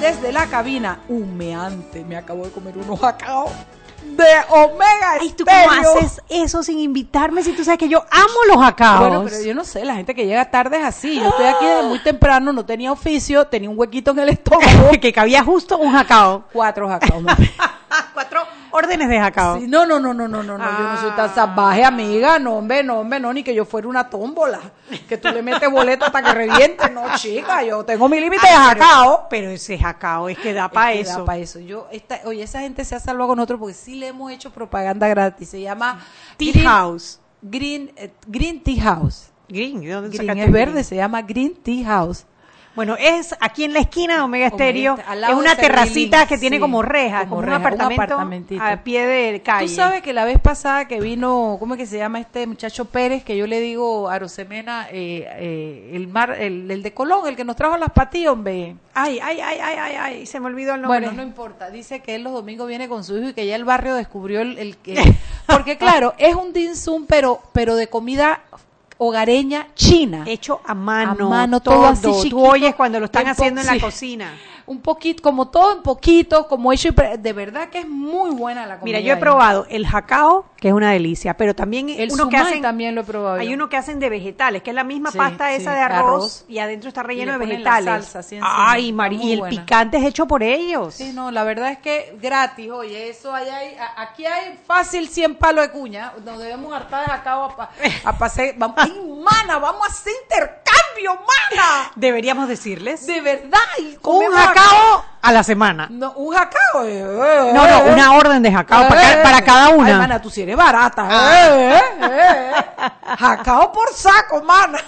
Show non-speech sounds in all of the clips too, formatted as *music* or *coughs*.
Desde la cabina humeante. Me acabo de comer unos jacao de Omega Ay, ¿tú cómo haces eso sin invitarme si tú sabes que yo amo los jacaos? Bueno, pero yo no sé, la gente que llega tarde es así. Yo estoy aquí desde muy temprano, no tenía oficio, tenía un huequito en el estómago. *laughs* que cabía justo un jacao. Cuatro jacaos. *laughs* *laughs* Cuatro órdenes de jacao. no, no, no, no, no, no, no, yo no soy tan salvaje, amiga. No, hombre, no, hombre, no, ni que yo fuera una tómbola. Que tú le metes boleto hasta que reviente. No, chica, yo tengo mi límite de jacao. Pero ese jacao es que da para eso. Da para eso. Yo, esta, oye, esa gente se ha salvado con nosotros porque sí le hemos hecho propaganda gratis. Se llama Tea House. Green, eh, Green Tea House. Green, ¿dónde Green es verde, se llama Green Tea House. Bueno, es aquí en la esquina de Omega Estéreo. Es una terracita que tiene como reja, como, un, apartamento a pie de calle. Tú sabes que la vez pasada que vino, ¿cómo es que se llama este muchacho Pérez? Que yo le digo a Rosemena, eh, eh, el mar, el, de Colón, el que nos trajo las patillas, hombre. Ay, ay, ay, ay, ay, ay, se me olvidó el nombre. Bueno, no importa. Dice que él los domingos viene con su hijo y que ya el barrio descubrió el, que... *laughs* Porque claro, es un dim sum, pero, pero de comida hogareña china. Hecho a mano. A mano, todo, así chiquito, Tú oyes cuando lo están haciendo en la cocina un poquito, como todo en poquito, como hecho, de verdad que es muy buena la comida. Mira, yo he probado el jacao, que es una delicia, pero también el uno que hacen, también lo he probado. Hay uno que hacen de vegetales, que es la misma pasta esa de arroz, y adentro está relleno de vegetales. Ay, María, y el picante es hecho por ellos. Sí, no, la verdad es que gratis, oye, eso allá hay, aquí hay fácil 100 palos de cuña, nos debemos hartar de jacao a, a pasar, vamos, *laughs* ay, vamos a hacer intercambio, mana. Deberíamos decirles. De verdad. Un jacao a la semana. No, un jacao. Eh, eh, no, no, una orden de jacao para, cada una. Ay, mana, tú si eres barata. Eh, jacao por saco, mana.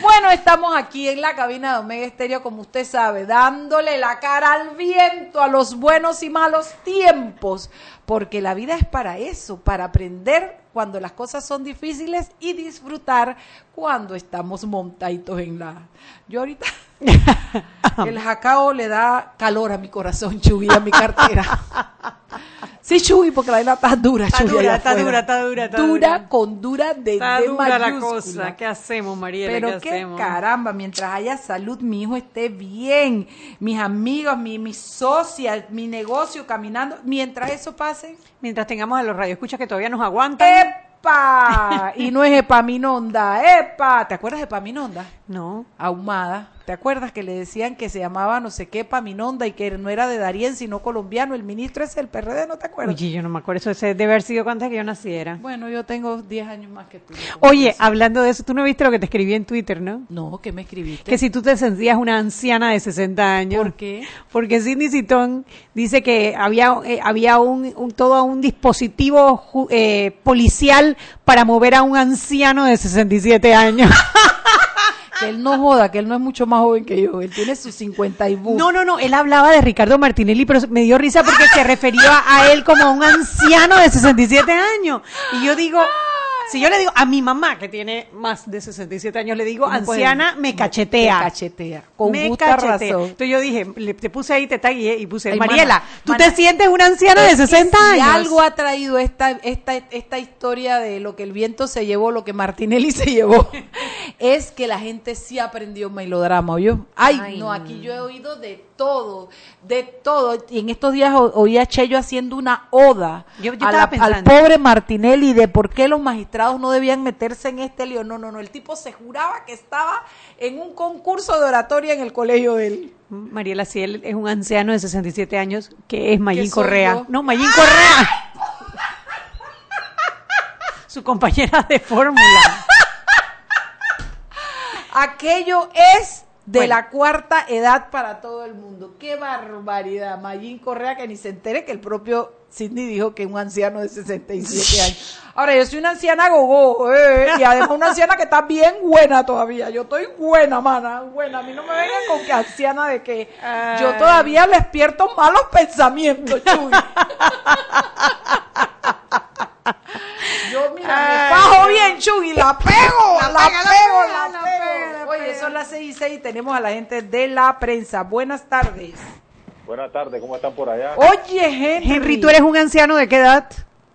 Bueno, estamos aquí en la cabina de Omega Estéreo, como usted sabe, dándole la cara al viento a los buenos y malos tiempos, porque la vida es para eso, para aprender cuando las cosas son difíciles y disfrutar cuando estamos montaditos en la... Yo ahorita... *laughs* el jacao le da calor a mi corazón, Chubi, a mi cartera. Sí, Chuy, porque la vaina está dura, está Dura, está dura, está dura, está dura. con dura de, está dura la cosa. ¿Qué hacemos, María? Pero ¿qué, caramba, mientras haya salud, mi hijo esté bien, mis amigos, mi, mis socias, mi negocio caminando, mientras eso pase. Mientras tengamos a los radioescuchas que todavía nos aguantan. ¡Epa! y no es Epaminonda, ¡epa! ¿Te acuerdas de Epaminonda? No. Ahumada. ¿Te acuerdas que le decían que se llamaba no sé qué Paminonda y que no era de Darien sino colombiano? El ministro es el PRD, ¿no te acuerdas? Oye, yo no me acuerdo, eso debe haber sido que yo naciera. Bueno, yo tengo 10 años más que tú. Oye, hablando de eso, tú no viste lo que te escribí en Twitter, ¿no? No, ¿qué me escribiste? Que si tú te sentías una anciana de 60 años. ¿Por qué? Porque Cindy Citón dice que había, eh, había un, todo un dispositivo eh, policial para mover a un anciano de 67 años. *laughs* que él no joda, que él no es mucho más joven que yo, él tiene sus 50 y. No, no, no, él hablaba de Ricardo Martinelli, pero me dio risa porque se refería a él como a un anciano de 67 años. Y yo digo, si yo le digo a mi mamá, que tiene más de 67 años, le digo anciana, me cachetea. Me cachetea. Con me razón. Entonces yo dije, le, te puse ahí, te tagué y puse, Mariela, tú te sientes una anciana de 60 años. Si algo ha traído esta, esta, esta historia de lo que el viento se llevó, lo que Martinelli *laughs* se llevó, es que la gente sí aprendió melodrama, ¿oyó? Ay, Ay no, aquí yo he oído de todo, de todo. Y en estos días oí a Chello haciendo una oda al pobre Martinelli de por qué los magistrados no debían meterse en este lío. No, no, no, el tipo se juraba que estaba en un concurso de oratoria en el colegio de él. Mariela, si él es un anciano de 67 años, que es Mayín Correa. No, Mayín Correa. *laughs* Su compañera de fórmula. *laughs* Aquello es de Bueno. la cuarta edad para todo el mundo. ¡Qué barbaridad! Mayín Correa que ni se entere que el propio Sidney dijo que un anciano de 67 *laughs* años. Ahora, yo soy una anciana gogo, eh, *laughs* y además una anciana que está bien buena todavía. Yo estoy buena, mana, buena. A mí no me vengan con que anciana de que yo todavía les despierto malos pensamientos, Chuy. *laughs* Yo, mira, me Ay, no. bien, Chuy, la pego, la, La pega, la pego, la pego. Son las seis y seis y tenemos a la gente de la prensa. Buenas tardes. Buenas tardes, ¿cómo están por allá? Oye, Henry. Henry, ¿tú eres un anciano de qué edad?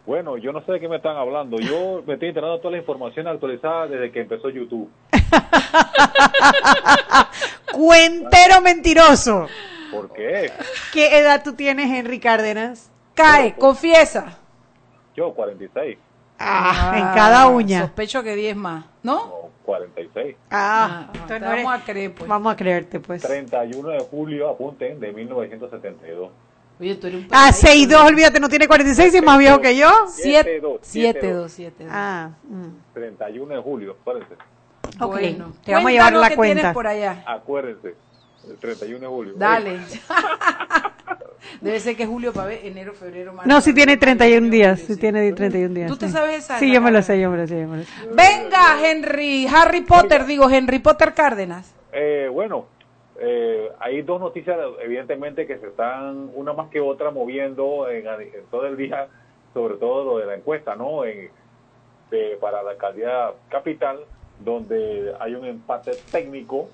Bueno, yo no sé de qué me están hablando. Yo me estoy enterando de toda la información actualizada desde que empezó YouTube. *laughs* Cuentero mentiroso. ¿Por qué? ¿Qué edad tú tienes, Henry Cárdenas? Cae, confiesa. Yo, 46. Ah, en cada uña. Sospecho que 10 más, ¿no? No, 46. Ah, Ah, entonces te no eres- vamos a creer, pues. Vamos a creerte, pues. 31 de julio, apunten, de 1972. Oye, tú eres un Ah, peladito, 6'2, olvídate, no tiene 46 y es más viejo que yo. 7 7-2, 7 2 7 Ah, mm. 31 de julio, acuérdense. ok. Bueno, te vamos a llevar la cuenta. por allá. Acuérdense, el 31 de julio. Dale. *laughs* Debe ser que julio para ver enero, febrero, marzo. No, sí tiene abril, 31 mayo, días, sí tiene 31 días. ¿Tú te sabes esa? Sí, yo me lo sé, yo me lo sé, yo me lo sé. Venga, Henry, Harry Potter, digo, Henry Potter Cárdenas. Eh, bueno, eh, hay dos noticias, evidentemente, que se están, una más que otra, moviendo en, en todo el día, sobre todo lo de la encuesta, ¿no? En, de- para la alcaldía capital, donde hay un empate técnico.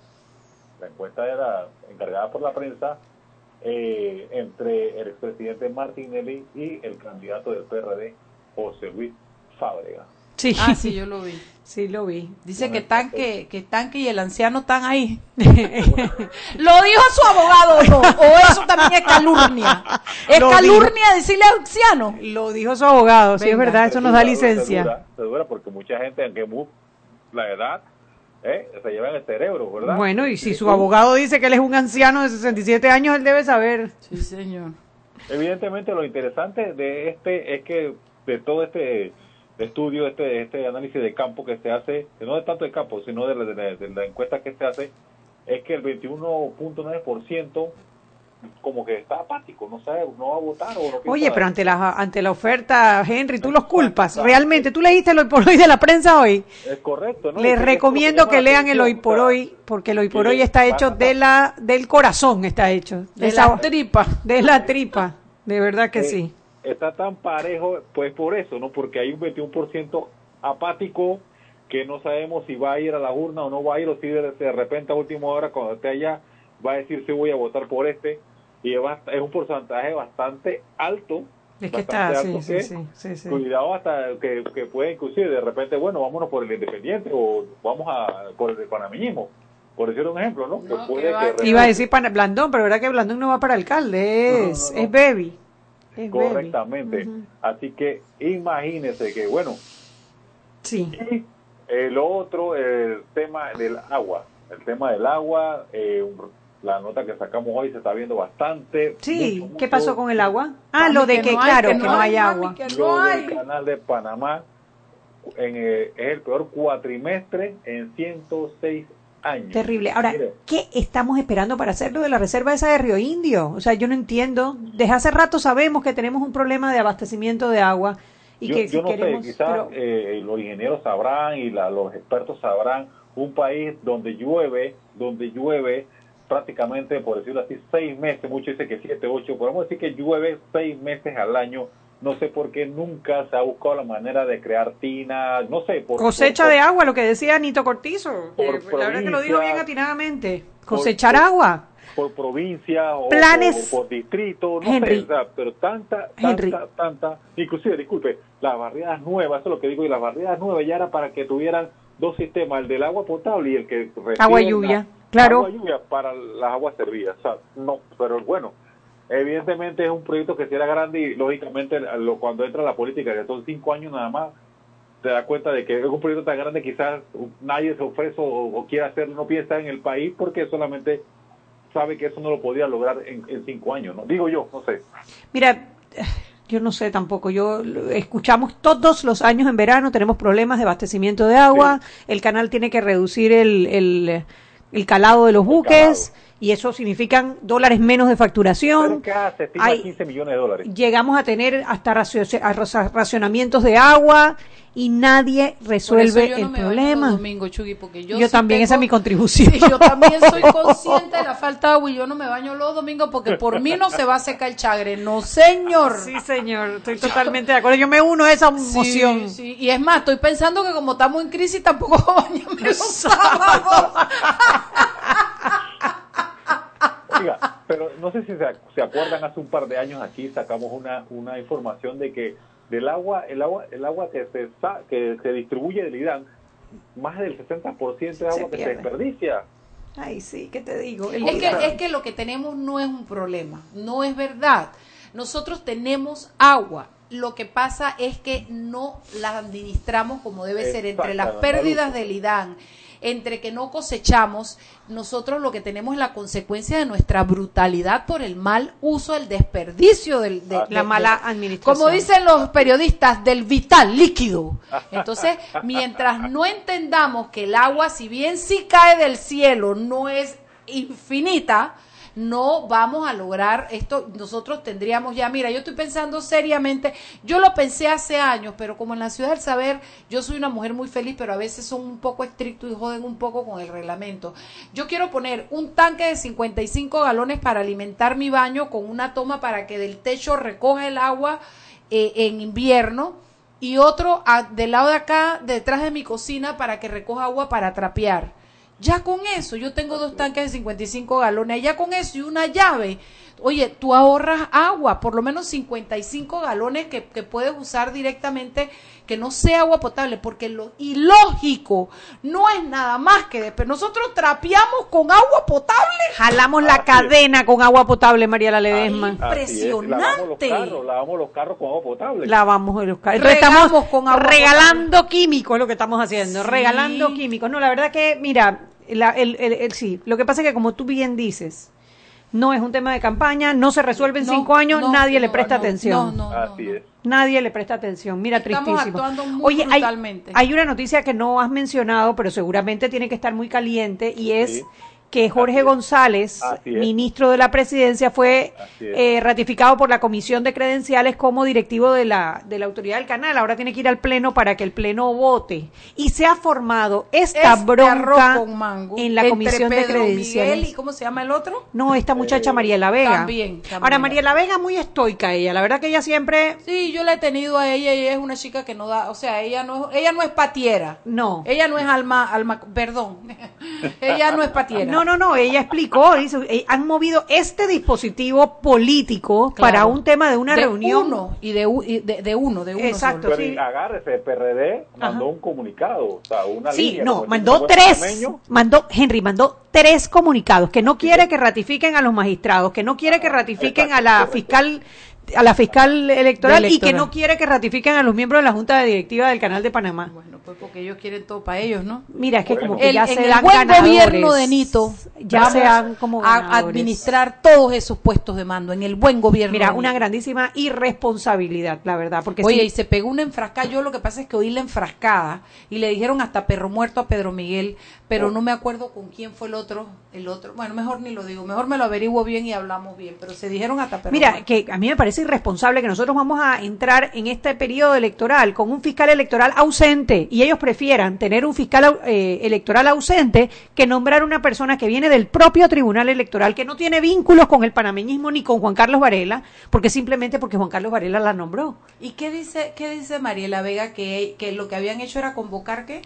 La encuesta era encargada por la prensa eh, entre el expresidente Martinelli y el candidato del PRD, José Luis Fábrega. Sí, Ah, sí, yo lo vi. *laughs* sí lo vi. Dice que Tanque, que Tanque y el anciano están ahí. *laughs* ¿Lo dijo su abogado o no? ¿O eso también es calurnia? ¿Es Lo calurnia decirle anciano? Lo dijo su abogado, sí, es Venga. verdad, eso nos da licencia. dura, Se dura porque mucha gente, aunque la edad, eh, se lleva en el cerebro, ¿verdad? Bueno, y si su abogado dice que él es un anciano de 67 años, él debe saber. Sí, señor. Evidentemente lo interesante de este es que de todo este estudio, este este análisis de campo que se hace, no de tanto de campo, sino de la, de la- de la encuesta que se hace, es que el 21.9% como que está apático, no sabe, no va a votar o no Oye, pero ante la, ante la oferta, Henry, tú los culpas. Realmente, tú leíste el hoy por hoy de la prensa hoy. es correcto, ¿no? Les que recomiendo que lean el hoy por hoy, porque el hoy por hoy está hecho de la, del corazón, está hecho. De Esa- la tripa. de la tripa. De verdad que eh, sí. Está tan parejo, pues por eso, ¿no? Porque hay un 21% apático que no sabemos si va a ir a la urna o no va a ir, o si de, de repente a última hora, cuando esté allá, va a decir si voy a votar por este. Y es, bast- es un porcentaje bastante alto. Es que bastante está, sí, alto sí, que, sí, sí, sí. Cuidado hasta que, que puede inclusive de repente, bueno, vámonos por el independiente o vamos a por el panameñismo, por decir un ejemplo, ¿no? No, puede que va- que Iba a decir para Blandón, pero verdad que Blandón no va para alcalde, es, No, no, no. es Baby. Es Baby. correctamente. Así que imagínese que, bueno, Sí. Y lo otro, el tema del agua. El tema del agua, eh, la nota que sacamos hoy se está viendo bastante. Sí, mucho, ¿qué pasó con el agua? Ah, Mami, lo de que que, no hay, claro, que que no no hay hay, mami, agua. que- Lo no del hay. canal de Panamá en, eh, es el peor cuatrimestre en 106 años. Terrible. Ahora, Mire, ¿qué estamos esperando para hacerlo de la reserva esa de Río Indio? O sea, yo no entiendo. Desde hace rato sabemos que tenemos un problema de abastecimiento de agua y yo, que si yo no queremos... sé, quizás pero- eh, los ingenieros sabrán y la- los expertos sabrán un país donde llueve, donde llueve prácticamente, por decirlo así, seis meses, muchos dicen que siete, ocho, podemos decir que llueve seis meses al año. No sé por qué nunca se ha buscado la manera de crear tinas, no sé. Por, Cosecha por- de agua, lo que decía Nito Cortizo. Por Eh, la verdad que lo dijo bien atinadamente. Cosechar por- agua. por provincia o Planes- por, por distrito, no Henry. sé, o sea, pero tanta, Henry. tanta, tanta, inclusive, disculpe, las barriadas nuevas, eso es lo que digo, y las barriadas nuevas ya era para que tuvieran dos sistemas, el del agua potable y el que recibe Agua la- lluvia, claro. Agua y lluvia para las aguas servidas, o sea, no, pero bueno, evidentemente es un proyecto que será grande y lógicamente lo- cuando entra la política, que son cinco años nada más, te das cuenta de que es un proyecto tan grande quizás nadie se ofrece o, o quiere hacerlo, no piensa en el país porque solamente sabe que eso no lo podía lograr en, en cinco años, ¿no? Digo yo, no sé. Mira, yo no sé tampoco. Yo escuchamos todos los años en verano tenemos problemas de abastecimiento de agua. El canal tiene que reducir el, el el calado de los buques. Y eso significan dólares menos de facturación. Cerca se estima Hay- 15 millones de dólares. Llegamos a tener hasta racio- racionamientos de agua y nadie resuelve yo el problema. porque yo Yo sí también, esa es mi contribución. Sí, *laughs* yo también soy *laughs* consciente de la falta de agua y yo no me baño los domingos porque por mí no se va a secar el chagre. No, señor. Sí, señor, estoy totalmente de acuerdo. Yo me uno a esa moción. sí. Y es más, estoy pensando que como estamos en crisis tampoco bañarme los sábados. Oiga, pero no sé si se, se acuerdan, hace un par de años aquí sacamos una, una información de que del agua, el agua, el agua que se, sa- que se distribuye del IDAN, más del 60% de agua que se desperdicia. Ay, sí, ¿qué te digo? El- Es que, es que lo que tenemos no es un problema, no es verdad. Nosotros tenemos agua. Lo que pasa es que no la administramos como debe ser entre las pérdidas del IDAN, entre que no cosechamos, nosotros lo que tenemos es la consecuencia de nuestra brutalidad por el mal uso, el desperdicio del, de, La de- mala administración. Como dicen los periodistas, del vital líquido. Entonces, mientras no entendamos que el agua, si bien sí cae del cielo, no es infinita, no vamos a lograr esto. Nosotros tendríamos ya, mira, yo estoy pensando seriamente, yo lo pensé hace años, pero como en la ciudad del saber, yo soy una mujer muy feliz, pero a veces son un poco estrictos y joden un poco con el reglamento. Yo quiero poner un tanque de 55 galones para alimentar mi baño con una toma para que del techo recoja el agua eh, en invierno y otro del lado de acá, detrás de mi cocina, para que recoja agua para trapear. Ya con eso, yo tengo dos tanques de 55 galones, ya con eso y una llave. Oye, tú ahorras agua, por lo menos 55 galones que, que puedes usar directamente, que no sea agua potable, porque lo ilógico no es nada más que de, pero nosotros trapeamos con agua potable. Jalamos la Así es. cadena con agua potable, María La Ledesma. Así es, Lavamos los Impresionante. carros, lavamos los carros con agua potable. Lavamos los carros. Regamos Estamos con agua regalando químicos, es lo que estamos haciendo. Sí. Regalando químicos. No, la verdad que, mira, la- el, el- el- sí. Lo que pasa es que, como tú bien dices, no es un tema de campaña, no se resuelve en No, cinco años, no, nadie le presta no, atención. no, no, Así no. es. Nadie le presta atención. Mira, Estamos tristísimo. actuando muy Oye, hay, hay una noticia que no has mencionado, pero seguramente tiene que estar muy caliente, y es Sí. Que Jorge Así. González, ministro de la presidencia, fue eh, ratificado por la Comisión de Credenciales como directivo de la, de la autoridad del canal. Ahora tiene que ir al Pleno para que el Pleno vote. Y se ha formado esta Este bronca arroz con mango en la Comisión de Pedro Credenciales. Miguel y cómo se llama el otro? No, esta muchacha Eh, María Vega. también, también. Ahora, María Vega muy estoica ella. La verdad que ella siempre... Sí, yo la he tenido a ella y ella es una chica que no da, o sea, ella no, ella no es patiera. No. Ella no es alma, alma, perdón. *laughs* ella no es patiera. No, no, no, ella explicó, dice, eh, han movido este dispositivo político Claro. para un tema de una de reunión. Uno, y de, y de, de uno, de uno. Exacto, solo. Pero sí. agárrese, el PRD mandó Ajá. un comunicado, o sea, una Sí, línea. no, mandó tres, mandó, Henry, mandó tres comunicados, que no quiere que ratifiquen a los magistrados, que no quiere que ratifiquen a la fiscal a la fiscal electoral, De y que electoral. no quiere que ratifiquen a los miembros de la Junta Directiva del Canal de Panamá. Bueno, pues porque ellos quieren todo para ellos, ¿no? Mira, es que Bueno. como que El- ya en se el dan buen ganadores. gobierno de Nito ya se dan como a administrar todos esos puestos de mando en el buen gobierno. Mira, una grandísima irresponsabilidad, la verdad, porque Oye, y se pegó una enfrascada. Yo lo que pasa es que oí la enfrascada y le dijeron hasta perro muerto a Pedro Miguel, pero Oh. no me acuerdo con quién fue el otro. El otro, bueno, mejor ni lo digo, mejor me lo averiguo bien y hablamos bien, pero se dijeron hasta perro Mira, muerto. que a mí me parece irresponsable que nosotros vamos a entrar en este periodo electoral con un fiscal electoral ausente y ellos prefieran tener un fiscal eh, electoral ausente que nombrar una persona que viene del propio tribunal electoral, que no tiene vínculos con el panameñismo ni con Juan Carlos Varela, porque simplemente porque Juan Carlos Varela la nombró. ¿Y qué dice, qué dice Mariela Vega que, que lo que habían hecho era convocar qué?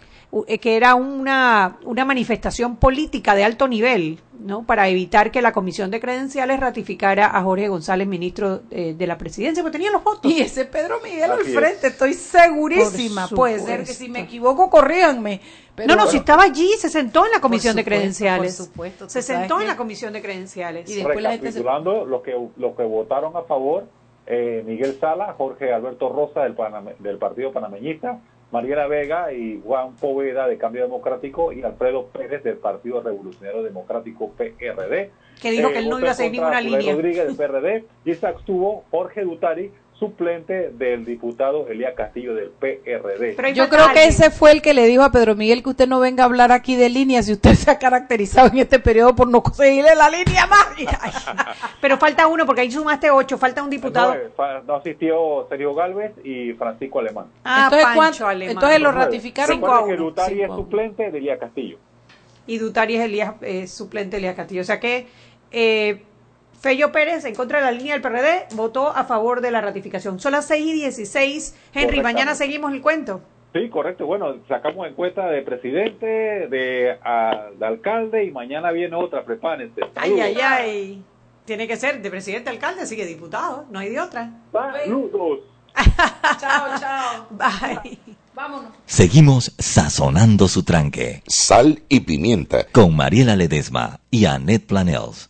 eh, que era una, una manifestación política de alto nivel, ¿no? Para evitar que la Comisión de Credenciales ratificara a Jorge González, ministro eh, de la presidencia, porque tenía los votos. Y ese Pedro Miguel al es. frente, estoy segurísima. Puede ser que si me equivoco, corríganme. Pero no, no, bueno. si estaba allí, se sentó en la comisión de credenciales. por supuesto, se sentó en la comisión de credenciales. Y después la gente se- Recapitulando, los que, los que votaron a favor, eh, Miguel Sala, Jorge Alberto Rosa del, Paname- del Partido Panameñista, Mariela Vega y Juan Poveda de Cambio Democrático y Alfredo Pérez del Partido Revolucionario Democrático PRD. Que dijo que él no iba a seguir ninguna línea. Rodríguez del PRD y se abstuvo Jorge Dutari, suplente del diputado Elías Castillo del PRD. Pero Yo creo que ese fue el que le dijo a Pedro Miguel que usted no venga a hablar aquí de líneas si usted *laughs* se ha caracterizado en este periodo por no conseguirle la línea más. *laughs* Pero falta uno, porque ahí sumaste ocho, falta un diputado. No, eh, no asistió Sergio Galvez y Francisco Alemán. Ah, entonces, Pancho. Alemán. entonces lo ratificaron Recuerde que cinco es suplente de Elías Castillo. Y Dutari es Elías, eh, suplente de Elías Castillo. O sea que eh, Fello Pérez, en contra de la línea del PRD, votó a favor de la ratificación. Son las 6 y 16. Henry, mañana seguimos el cuento. Sí, correcto. Bueno, sacamos encuesta de presidente, de, a- de alcalde y mañana viene otra, prepárense. Ay, Saludos. ay, ay. Tiene que ser de presidente, alcalde, sigue diputado. No hay de otra. Saludos. *laughs* chao, chao. Bye. Vámonos. Seguimos sazonando su tranque Sal y pimienta. con Mariela Ledesma y Annette Planels.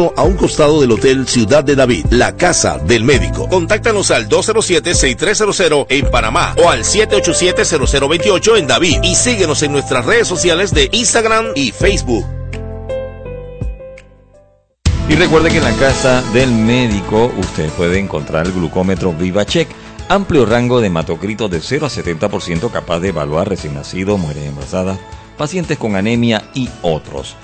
a un costado del Hotel Ciudad de David. La Casa del Médico. Contáctanos al 207-6300 en Panamá o al 787-0028 en David y síguenos en nuestras redes sociales de Instagram y Facebook. Y recuerde que en la casa del médico usted puede encontrar el glucómetro VivaCheck, amplio rango de hematocrito de 0 a 70% capaz de evaluar recién nacidos, mujeres embarazadas, pacientes con anemia y otros.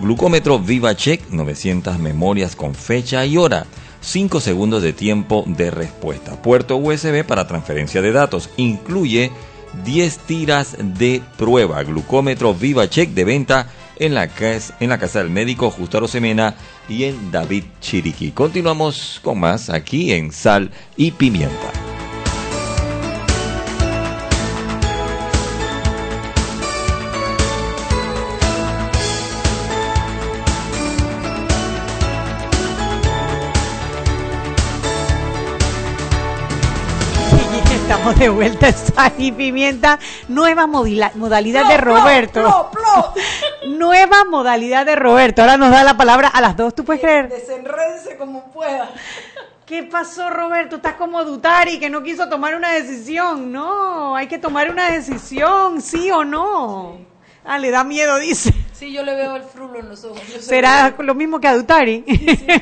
Glucómetro VivaCheck, 900 memorias con fecha y hora. 5 segundos de tiempo de respuesta. Puerto USB para transferencia de datos. Incluye 10 tiras de prueba. Glucómetro VivaCheck de venta en la, cas- en la casa del médico Justo Semena y en David Chiriquí. Continuamos con más aquí en Sal y Pimienta. Estamos de vuelta *laughs* Sal y Pimienta. Nueva modalidad de Roberto. *laughs* Nueva modalidad de Roberto. Ahora nos da la palabra a las dos. ¿Tú puedes creer? Desenrédese como pueda. ¿Qué pasó, Roberto? Estás como Dutari, que no quiso tomar una decisión. No, hay que tomar una decisión, sí o no. Ah, le da miedo, dice. Sí, yo le veo el frulo en los ojos. ¿Será lo mismo que a Dutari?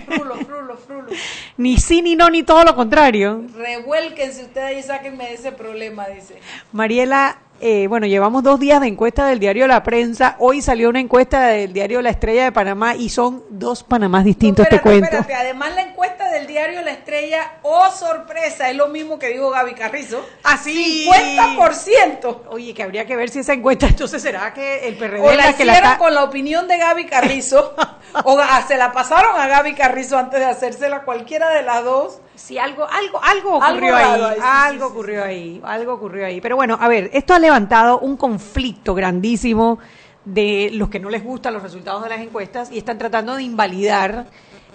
Frulo, frulo, frulo. *laughs* ni sí, ni no, ni todo lo contrario. Revuélquense ustedes y sáquenme de ese problema, dice. Mariela eh, bueno, llevamos dos días de encuesta del diario La Prensa. Hoy salió una encuesta del diario La Estrella de Panamá y son dos Panamás distintos, No, te espérate, cuento. espérate. Además, la encuesta del diario La Estrella, oh sorpresa, es lo mismo que dijo Gaby Carrizo. Así. 50%. Oye, que habría que ver si esa encuesta entonces será que el PRD O la la que la hicieron está- con la opinión de Gaby Carrizo, *laughs* o se la pasaron a Gaby Carrizo antes de hacérsela cualquiera de las dos. Sí, algo, algo, algo ocurrió ahí, algo sí, sí, ocurrió ahí, algo ocurrió ahí. Pero bueno, a ver, esto ha levantado un conflicto grandísimo de los que no les gustan los resultados de las encuestas y están tratando de invalidar.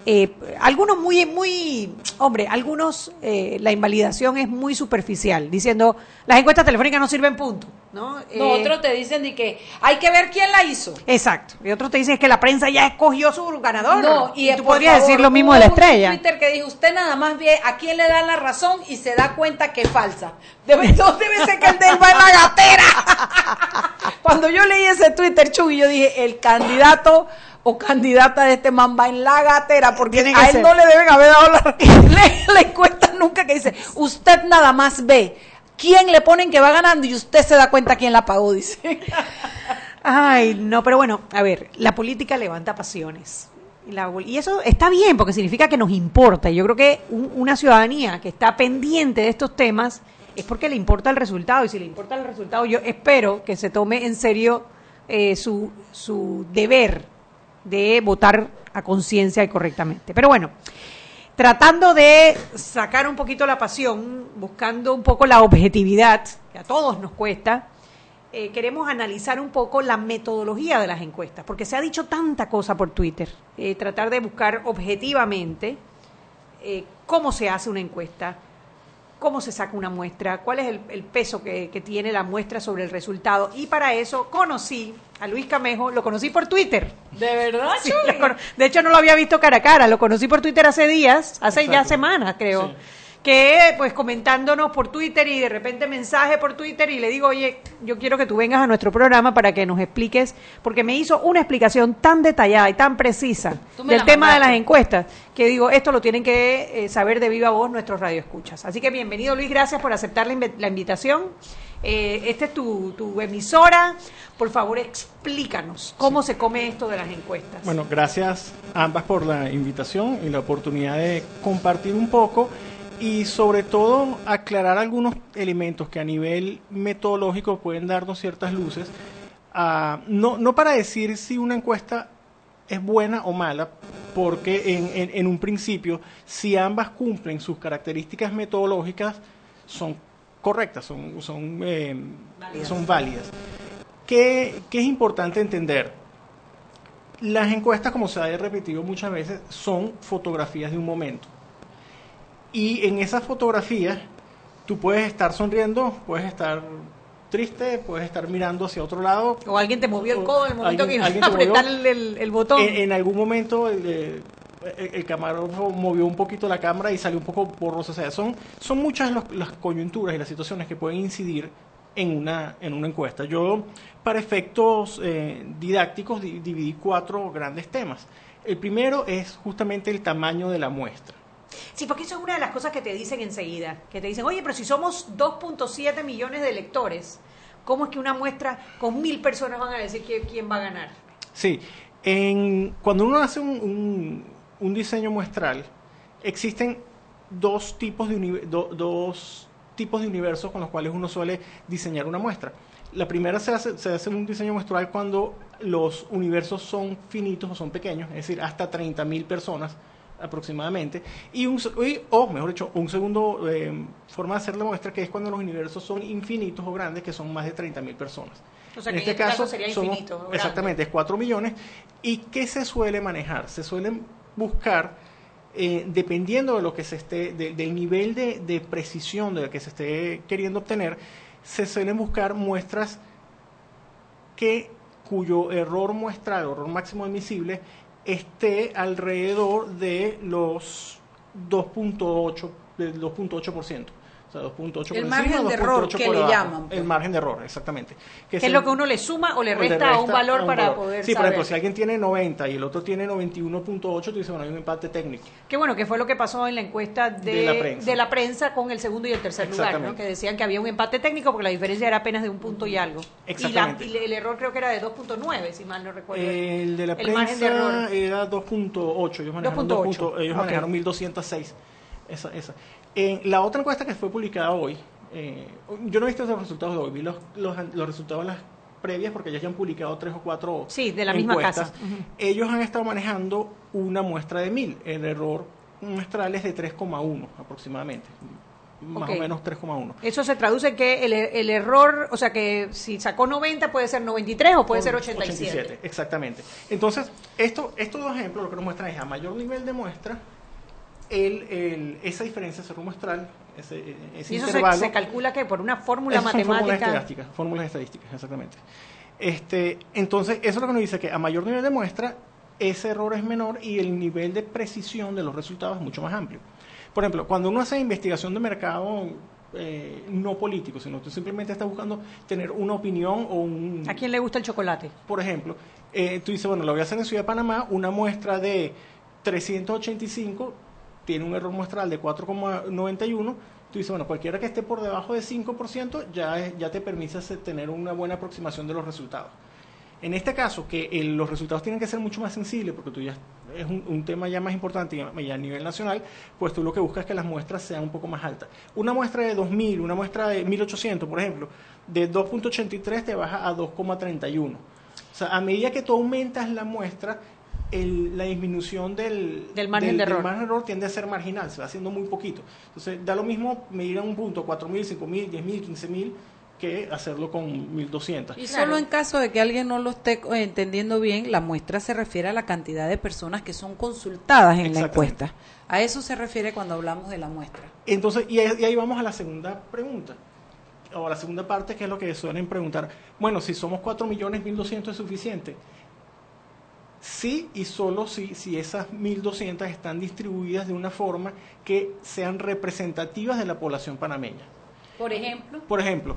Eh, algunos muy, muy, hombre, algunos eh, la invalidación es muy superficial, diciendo las encuestas telefónicas no sirven punto, ¿no? No, Eh, otros te dicen de que hay que ver quién la hizo. Exacto. Y otros te dicen que la prensa ya escogió su ganador. No, y, tú por podrías favor, decir lo mismo de la un estrella. Twitter que dijo, usted nada más ve a quién le da la razón y se da cuenta que es falsa. Debe, no debe ser que el de él va en la gatera. *laughs* Cuando yo leí ese Twitter, Chuy, yo dije, el candidato o candidata de este man va en la gatera porque a él ser. no le deben haber dado la, *laughs* la, la encuesta nunca que dice, usted nada más ve quién le ponen que va ganando y usted se da cuenta quién la pagó, dice. *laughs* Ay, no, pero bueno, a ver, la política levanta pasiones. Y, la- y eso está bien, porque significa que nos importa. Y yo creo que un- una ciudadanía que está pendiente de estos temas es porque le importa el resultado. Y si le importa el resultado, yo espero que se tome en serio eh, su, su deber de votar a conciencia y correctamente. Pero bueno, tratando de sacar un poquito la pasión, buscando un poco la objetividad, que a todos nos cuesta, eh, queremos analizar un poco la metodología de las encuestas, porque se ha dicho tanta cosa por Twitter, eh, tratar de buscar objetivamente eh, cómo se hace una encuesta, cómo se saca una muestra, cuál es el, el peso que, que tiene la muestra sobre el resultado. Y para eso conocí a Luis Camejo, lo conocí por Twitter. ¿De verdad, Sí, lo de hecho, no lo había visto cara a cara, lo conocí por Twitter hace días, hace ya semanas, creo. Sí. Que pues comentándonos por Twitter y de repente mensaje por Twitter y le digo, oye, yo quiero que tú vengas a nuestro programa para que nos expliques, porque me hizo una explicación tan detallada y tan precisa del la tema de las encuestas, que digo, esto lo tienen que eh, saber de viva voz nuestros radioescuchas. Así que bienvenido Luis, gracias por aceptar la, invi- la invitación. Eh, esta es tu, tu emisora. Por favor, explícanos cómo se come esto de las encuestas. Bueno, gracias a ambas por la invitación y la oportunidad de compartir un poco y sobre todo aclarar algunos elementos que a nivel metodológico pueden darnos ciertas luces. Ah, no, no para decir si una encuesta es buena o mala, porque en, en- en un principio, si ambas cumplen sus características metodológicas, son correctas, son, son, eh, son válidas. ¿Qué, qué es importante entender? Las encuestas, como se ha repetido muchas veces, son fotografías de un momento. Y en esas fotografías, tú puedes estar sonriendo, puedes estar triste, puedes estar mirando hacia otro lado. O alguien te movió el codo en el momento Alguien- que alguien apretar el, el- el botón. En, en algún momento el, el- el camarógrafo movió un poquito la cámara y salió un poco borroso. O sea, son, son muchas los- las coyunturas y las situaciones que pueden incidir en una, en una encuesta. Yo, para efectos eh, didácticos, di- dividí cuatro grandes temas. El primero es justamente el tamaño de la muestra. Sí, porque eso es una de las cosas que te dicen enseguida. Que te dicen, oye, pero si somos 2.7 millones de electores, ¿cómo es que una muestra con mil personas van a decir quién va a ganar? Sí, en, cuando uno hace un, un- diseño muestral, existen dos tipos, de dos tipos de universos con los cuales uno suele diseñar una muestra. La primera se hace, se hace un diseño muestral cuando los universos son finitos o son pequeños, es decir, hasta 30.000 personas aproximadamente. Y un, y- o mejor dicho, un segundo eh, forma de hacer la muestra que es cuando los universos son infinitos o grandes, que son más de 30.000 personas. O sea, que en este caso sería somos- infinito. Exactamente, es 4 millones. ¿Y qué se suele manejar? Se suelen buscar, eh, dependiendo de lo que se esté, de- del nivel de, de precisión de lo que se esté queriendo obtener, se suelen buscar muestras que cuyo error muestral, error máximo admisible, esté alrededor de los 2.8 del 2.8%. O sea, 2.8 El por margen encima, de error 2.8 que por le llaman, pues. El margen de error, exactamente. Que es es el- lo que uno le suma o le o le resta a un resta valor a un para valor. poder Sí, por saber. ejemplo, si alguien tiene 90 y el otro tiene 91.8, tú dices, bueno, hay un empate técnico. Qué bueno, que fue lo que pasó en la encuesta de, De la prensa. de la prensa con el segundo y el tercer lugar, ¿no? Que decían que había un empate técnico porque la diferencia era apenas de un punto y algo. Exactamente. Y, la- y el error creo que era de 2.9, si mal no recuerdo. El de la El margen de prensa error. era 2.8, ellos manejaron 2.8, 2.8, ellos ok. manejaron 1206. Esa, esa. En la otra encuesta que fue publicada hoy, eh, yo no he visto los resultados de hoy, vi los, los, los resultados de las previas porque ya han publicado tres o cuatro Sí, de la misma casa. Ellos han estado manejando una muestra de 1000, el error muestral es de 3,1 aproximadamente, más o menos 3,1. Eso se traduce en que el, el error, o sea que si sacó 90 puede ser 93 o puede ser 87. Exactamente. Entonces, esto, estos dos ejemplos lo que nos muestran es a mayor nivel de muestra, el, el- esa diferencia cero muestral, ese, ese Y eso se, intervalo. se calcula que por una fórmula fórmulas matemática. estadísticas, fórmulas estadísticas, exactamente. Este, entonces, eso es lo que nos dice que a mayor nivel de muestra, ese error es menor y el nivel de precisión de los resultados es mucho más amplio. Por ejemplo, cuando uno hace investigación de mercado eh, no político, sino tú simplemente estás buscando tener una opinión o un... ¿A quién le gusta el chocolate? Por ejemplo, eh, tú dices, bueno, lo voy a hacer en Ciudad de Panamá, una muestra de 385 tiene un error muestral de 4,91. Tú dices, bueno, cualquiera que esté por debajo de 5% ya, ya te permite tener una buena aproximación de los resultados. En este caso, que el- los resultados tienen que ser mucho más sensibles, porque tú ya es un, un tema ya más importante y a nivel nacional, pues tú lo que buscas es que las muestras sean un poco más altas. Una muestra de 2000, una muestra de 1800, por ejemplo, de 2.83 te baja a 2,31. O sea, a medida que tú aumentas la muestra, el- la disminución del, Del margen de error. margen de error tiende a ser marginal, se va haciendo muy poquito. Entonces, da lo mismo medir a un punto 4.000, 5.000, 10.000, 15.000 que hacerlo con 1.200. Y solo en caso de que alguien no lo esté eh, entendiendo bien, la muestra se refiere a la cantidad de personas que son consultadas en la encuesta. A eso se refiere cuando hablamos de la muestra. Entonces, y ahí, y ahí vamos a la segunda pregunta, o a la segunda parte, que es lo que suelen preguntar. Bueno, si somos 4 millones, 1.200 es suficiente. Sí y solo si, si esas 1.200 están distribuidas de una forma que sean representativas de la población panameña. Por ejemplo, Por ejemplo,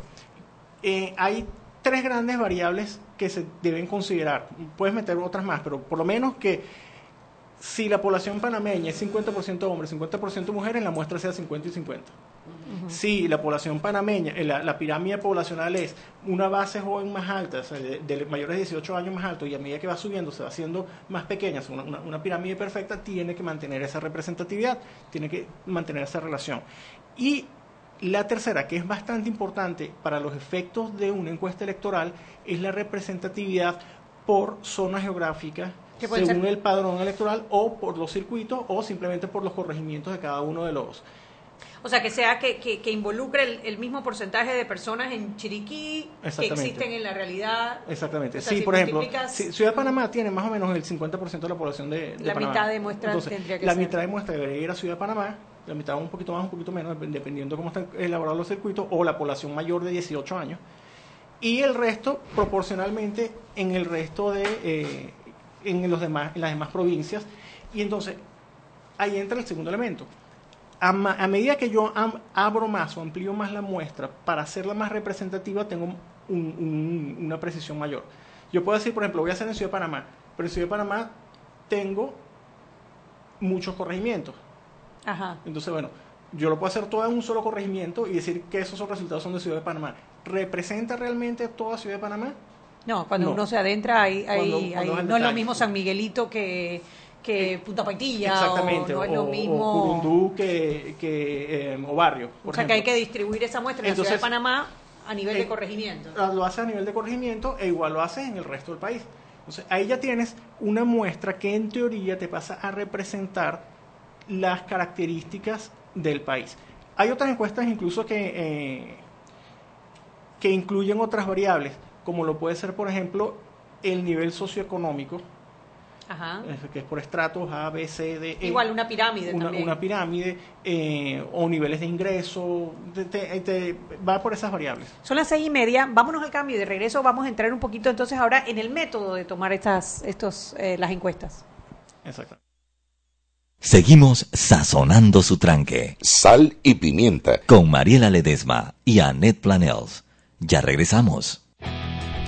eh, hay tres grandes variables que se deben considerar. Puedes meter otras más, pero por lo menos que si la población panameña es 50% hombres, 50% mujeres, la muestra sea 50 y 50. Si la población panameña, eh, la, la pirámide poblacional es una base joven más alta, o sea, de, de mayores de 18 años más alto, y a medida que va subiendo se va haciendo más pequeña, una, una- una pirámide perfecta, tiene que mantener esa representatividad, tiene que mantener esa relación. Y la tercera, que es bastante importante para los efectos de una encuesta electoral, es la representatividad por zona geográfica, Que puede según ser- el padrón electoral, o por los circuitos, o simplemente por los corregimientos de cada uno de los, O sea, que sea que, que, que involucre el, el mismo porcentaje de personas en Chiriquí que existen en la realidad. Exactamente. O sea, sí, si por ejemplo, si Ciudad de Panamá tiene más o menos el 50% de la población de, de La Panamá. mitad de muestra Entonces, tendría que La ser. mitad de muestra debería ir a Ciudad de Panamá, la mitad un poquito más, un poquito menos, dep- dependiendo cómo están elaborados los circuitos, o la población mayor de 18 años. Y el resto, proporcionalmente, en el resto de, eh, en, los demás, en las demás provincias. Y entonces, ahí entra el segundo elemento. A, ma- a medida que yo am- abro más o amplío más la muestra para hacerla más representativa, tengo un- un- una precisión mayor. Yo puedo decir, por ejemplo, voy a hacer en Ciudad de Panamá, pero en Ciudad de Panamá tengo muchos corregimientos. Ajá. Entonces, bueno, yo lo puedo hacer todo en un solo corregimiento y decir que esos resultados son de Ciudad de Panamá. ¿Representa realmente toda Ciudad de Panamá? No, cuando No. uno se adentra, Cuando- cuando vas al no es lo mismo San Miguelito que, que Punta Paitilla. Exactamente. O no es o, lo o mismo. Curundú que, que, eh, o Barrio. o sea, que hay que distribuir esa muestra en la ciudad de Entonces, Panamá a nivel de eh, corregimiento. Lo haces a nivel de corregimiento e igual lo haces en el resto del país. Entonces, ahí ya tienes una muestra que en teoría te pasa a representar las características del país. Hay otras encuestas incluso que, eh, que incluyen otras variables, como lo puede ser, por ejemplo, el nivel socioeconómico, Ajá. que es por estratos A, B, C, D, E. Igual una pirámide una, también. una pirámide eh, o niveles de ingreso, te- te- te- va por esas variables. Son las seis y media, vámonos al cambio y de regreso vamos a entrar un poquito entonces ahora en el método de tomar estas, estos, eh, las encuestas. Exacto. Seguimos sazonando su tranque. Sal y pimienta. Con Mariela Ledesma y Annette Planels. Ya regresamos.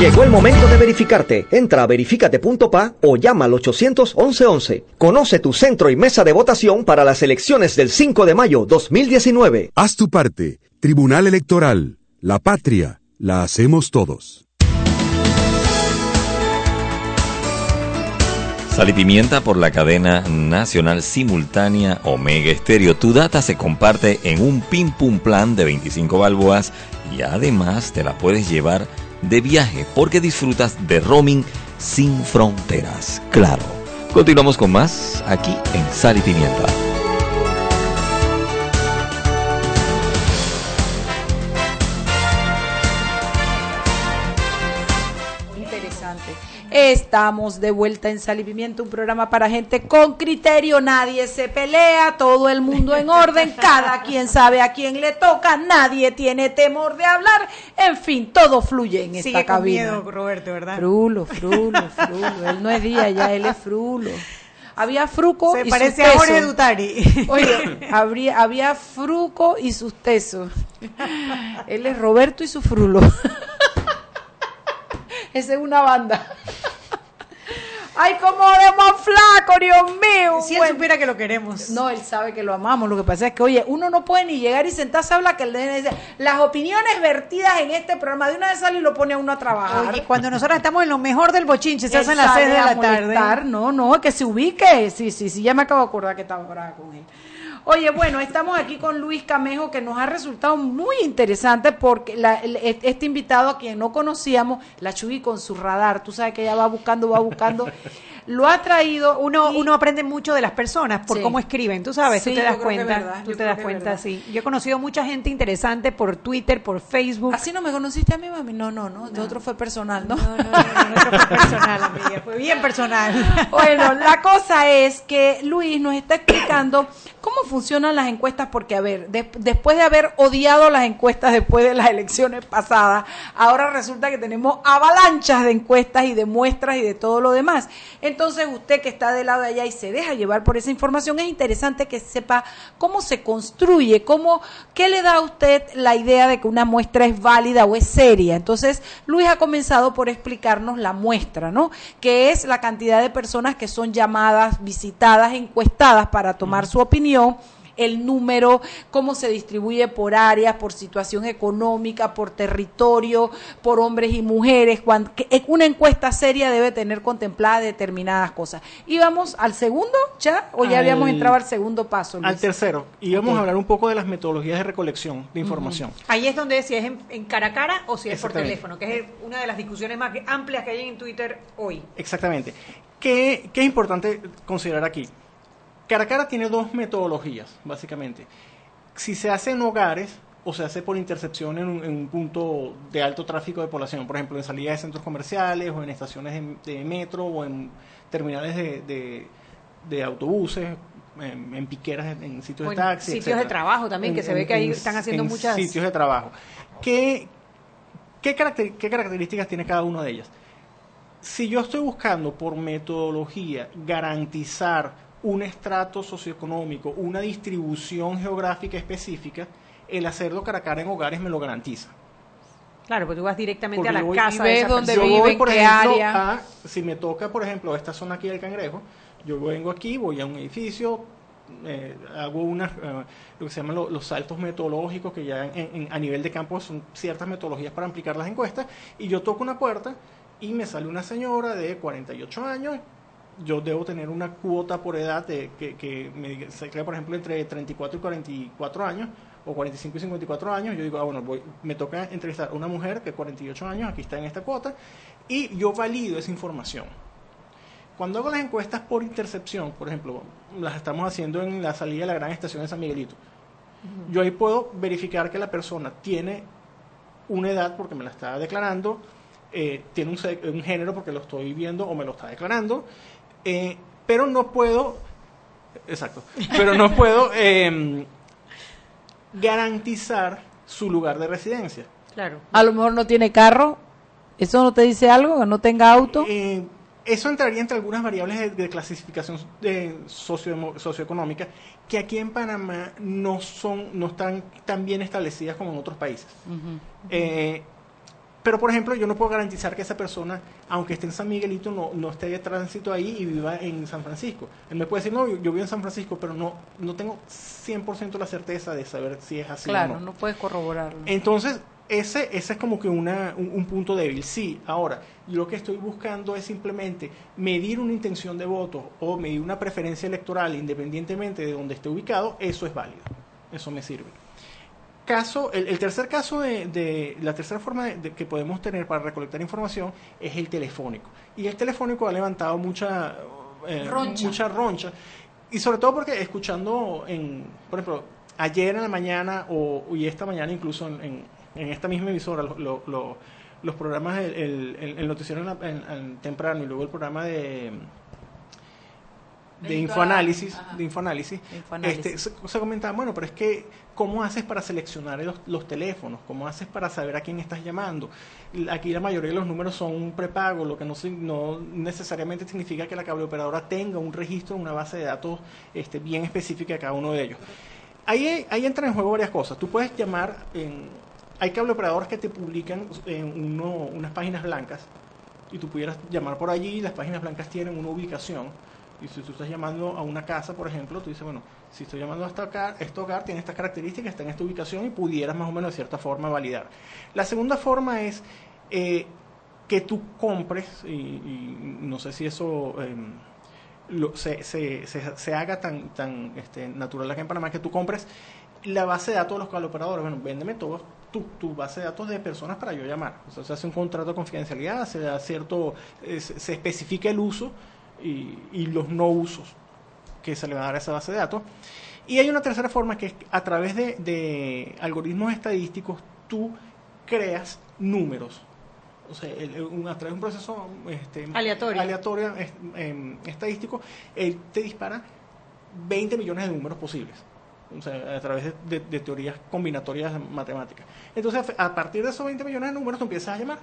Llegó el momento de verificarte. Entra a verificate.pa o llama al 811 Conoce tu centro y mesa de votación para las elecciones del 5 de mayo 2019. Haz tu parte. Tribunal Electoral. La patria. La hacemos todos. Sal y pimienta por la cadena nacional simultánea Omega Estéreo. Tu data se comparte en un pim pum plan de 25 balboas y además te la puedes llevar de viaje porque disfrutas de roaming sin fronteras. Claro. Continuamos con más aquí en Sal y Pimienta. Estamos de vuelta en Salivimiento, un programa para gente con criterio. Nadie se pelea, todo el mundo en orden, cada quien sabe a quién le toca, nadie tiene temor de hablar. En fin, todo fluye en esta Sigue con cabina. miedo, Roberto, ¿verdad? Frulo, frulo, frulo. Él no es día, ya él es frulo. Había fruco Se y parece sus a Jorge tesos. Dutari. Oye, habría, había fruco y sus tesos. Él es Roberto y su frulo. Esa es una banda. Ay, cómo de más flaco, Dios mío. Si él Bueno. supiera que lo queremos. No, él sabe que lo amamos. Lo que pasa es que, oye, uno no puede ni llegar y sentarse a hablar que él debe decir, las opiniones vertidas en este programa de una vez sale y lo pone a uno a trabajar. Oye, cuando nosotros estamos en lo mejor del bochinche, se Él hacen las sale 6 de la molestar. tarde. No, no, que se ubique. Sí, sí, sí, ya me acabo de acordar que estaba brava con él. Oye, bueno, estamos aquí con Luis Camejo, que nos ha resultado muy interesante porque la- el- este invitado a quien no conocíamos, la Chuy con su radar, tú sabes que ella va buscando, va buscando, *laughs* lo ha traído. Uno, y- uno aprende mucho de las personas por Sí. cómo escriben, tú sabes, Sí, tú te das cuenta, verdad, tú te das cuenta, sí. Yo he conocido mucha gente interesante por Twitter, por Facebook. Así no me conociste a mí, mami. No, no, no. De otro fue personal, ¿no? No, no, no, nuestro fue personal, amiga, fue bien personal. *laughs* Bueno, la cosa es que Luis nos está explicando ¿Cómo funcionan las encuestas? Porque, a ver, de- después de haber odiado las encuestas después de las elecciones pasadas, ahora resulta que tenemos avalanchas de encuestas y de muestras y de todo lo demás. Entonces, usted que está del lado de allá y se deja llevar por esa información, es interesante que sepa cómo se construye, cómo, qué le da a usted la idea de que una muestra es válida o es seria. Entonces, Luis ha comenzado por explicarnos la muestra, ¿no? Que es la cantidad de personas que son llamadas, visitadas, encuestadas para tomar su opinión el número, cómo se distribuye por áreas, por situación económica, por territorio, por hombres y mujeres. Cuan- que eh, una encuesta seria debe tener contempladas determinadas cosas. ¿Y vamos al segundo ya? ¿O ya Al- habíamos entrado al segundo paso? Luis? Al tercero, y vamos a hablar un poco de las metodologías de recolección de información. Ahí es donde si es en, en cara a cara o si es por teléfono, que es una de las discusiones más amplias que hay en Twitter hoy. Exactamente. ¿Qué, qué es importante considerar aquí? Cara a cara tiene dos metodologías, básicamente. Si se hace en hogares o se hace por intercepción en un, en un punto de alto tráfico de población, por ejemplo, en salidas de centros comerciales o en estaciones de, de metro o en terminales de, de- de autobuses, en, en piqueras, en, sitios de en taxi. sitios de trabajo también, que se ve que ahí están haciendo en muchas- sitios de trabajo. ¿Qué, qué, caracter- qué características tiene cada una de ellas? si yo estoy buscando por metodología garantizar un estrato socioeconómico, una distribución geográfica específica, el hacerlo cara a cara en hogares me lo garantiza. Claro, porque tú vas directamente Porque a la yo voy- casa de esa yo persona. voy, por ejemplo, a- si me toca, por ejemplo, esta zona aquí del Cangrejo, yo vengo aquí, voy a un edificio, eh, hago unas, eh, lo que se llaman lo- los saltos metodológicos, que ya en- en- a nivel de campo son ciertas metodologías para aplicar las encuestas, y yo toco una puerta y me sale una señora de 48 años, yo debo tener una cuota por edad de, que, que me se crea, por ejemplo, entre 34 y 44 años, o 45 y 54 años, yo digo, ah, bueno, voy, me toca entrevistar a una mujer de 48 años, aquí está en esta cuota, y yo valido esa información. Cuando hago las encuestas por intercepción, por ejemplo, las estamos haciendo en la salida de la gran estación de San Miguelito, yo ahí puedo verificar que la persona tiene una edad porque me la está declarando, eh, tiene un, un género porque lo estoy viendo o me lo está declarando, eh, pero no puedo, exacto, pero no puedo *laughs* em, garantizar su lugar de residencia. Claro. A lo mejor no tiene carro. ¿Eso no te dice algo? ¿Que no tenga auto? Eh, eso entraría entre algunas variables de, de clasificación de socio- socioeconómica que aquí en Panamá no son no están tan bien establecidas como en otros países. Eh, pero, por ejemplo, yo no puedo garantizar que esa persona, aunque esté en San Miguelito, no, no esté de tránsito ahí y viva en San Francisco. Él me puede decir, no, yo, yo vivo en San Francisco, pero no, no tengo 100% la certeza de saber si es así claro, o no. no puedes corroborarlo. Entonces, ese, ese es como que una, un, un punto débil. Sí, ahora, yo lo que estoy buscando es simplemente medir una intención de voto o medir una preferencia electoral independientemente de donde esté ubicado, eso es válido. Eso me sirve. Caso, el, el tercer caso de, de- la tercera forma de, de que podemos tener para recolectar información es el telefónico. Y el telefónico ha levantado mucha eh, Roncha. mucha roncha. Y sobre todo porque escuchando en, por ejemplo, ayer en la mañana o y esta mañana incluso en, en- en esta misma emisora lo- lo- lo- los programas el, el- noticiero en la- temprano y luego el programa de de infoanálisis, de infoanálisis, Infoanálisis. este, se, se comentaba, bueno, pero es que, ¿cómo haces para seleccionar los, los teléfonos? ¿Cómo haces para saber a quién estás llamando? Aquí la mayoría de los números son un prepago, lo que no, no necesariamente significa que la cable operadora tenga un registro, una base de datos este, bien específica de cada uno de ellos. Ahí, ahí entran en juego varias cosas. Tú puedes llamar, en, hay cable operadores que te publican en uno- unas páginas blancas y tú pudieras llamar por allí, las páginas blancas tienen una ubicación y si tú estás llamando a una casa, por ejemplo, tú dices, bueno, si estoy llamando a este hogar, hogar tiene estas características, está en esta ubicación y pudieras más o menos de cierta forma validar. La segunda forma es eh, que tú compres, y, y no sé si eso em, lo- se, se, se, se haga tan, tan este, natural acá en Panamá, que tú compres la base de datos de los colaboradores. Bueno, véndeme todo tu, tu base de datos de personas para yo llamar. O sea, se hace un contrato de confidencialidad, se da cierto, eh, se especifica el uso y, y los no usos que se le va a dar a esa base de datos. Y hay una tercera forma que es a través de, de algoritmos estadísticos tú creas números. O sea, el- un- a través de un proceso este, Aleatorio. aleatorio, em, estadístico, él te dispara 20 millones de números posibles. O sea, a través de, de- de teorías combinatorias matemáticas. Entonces, a partir de esos 20 millones de números, tú empiezas a llamar.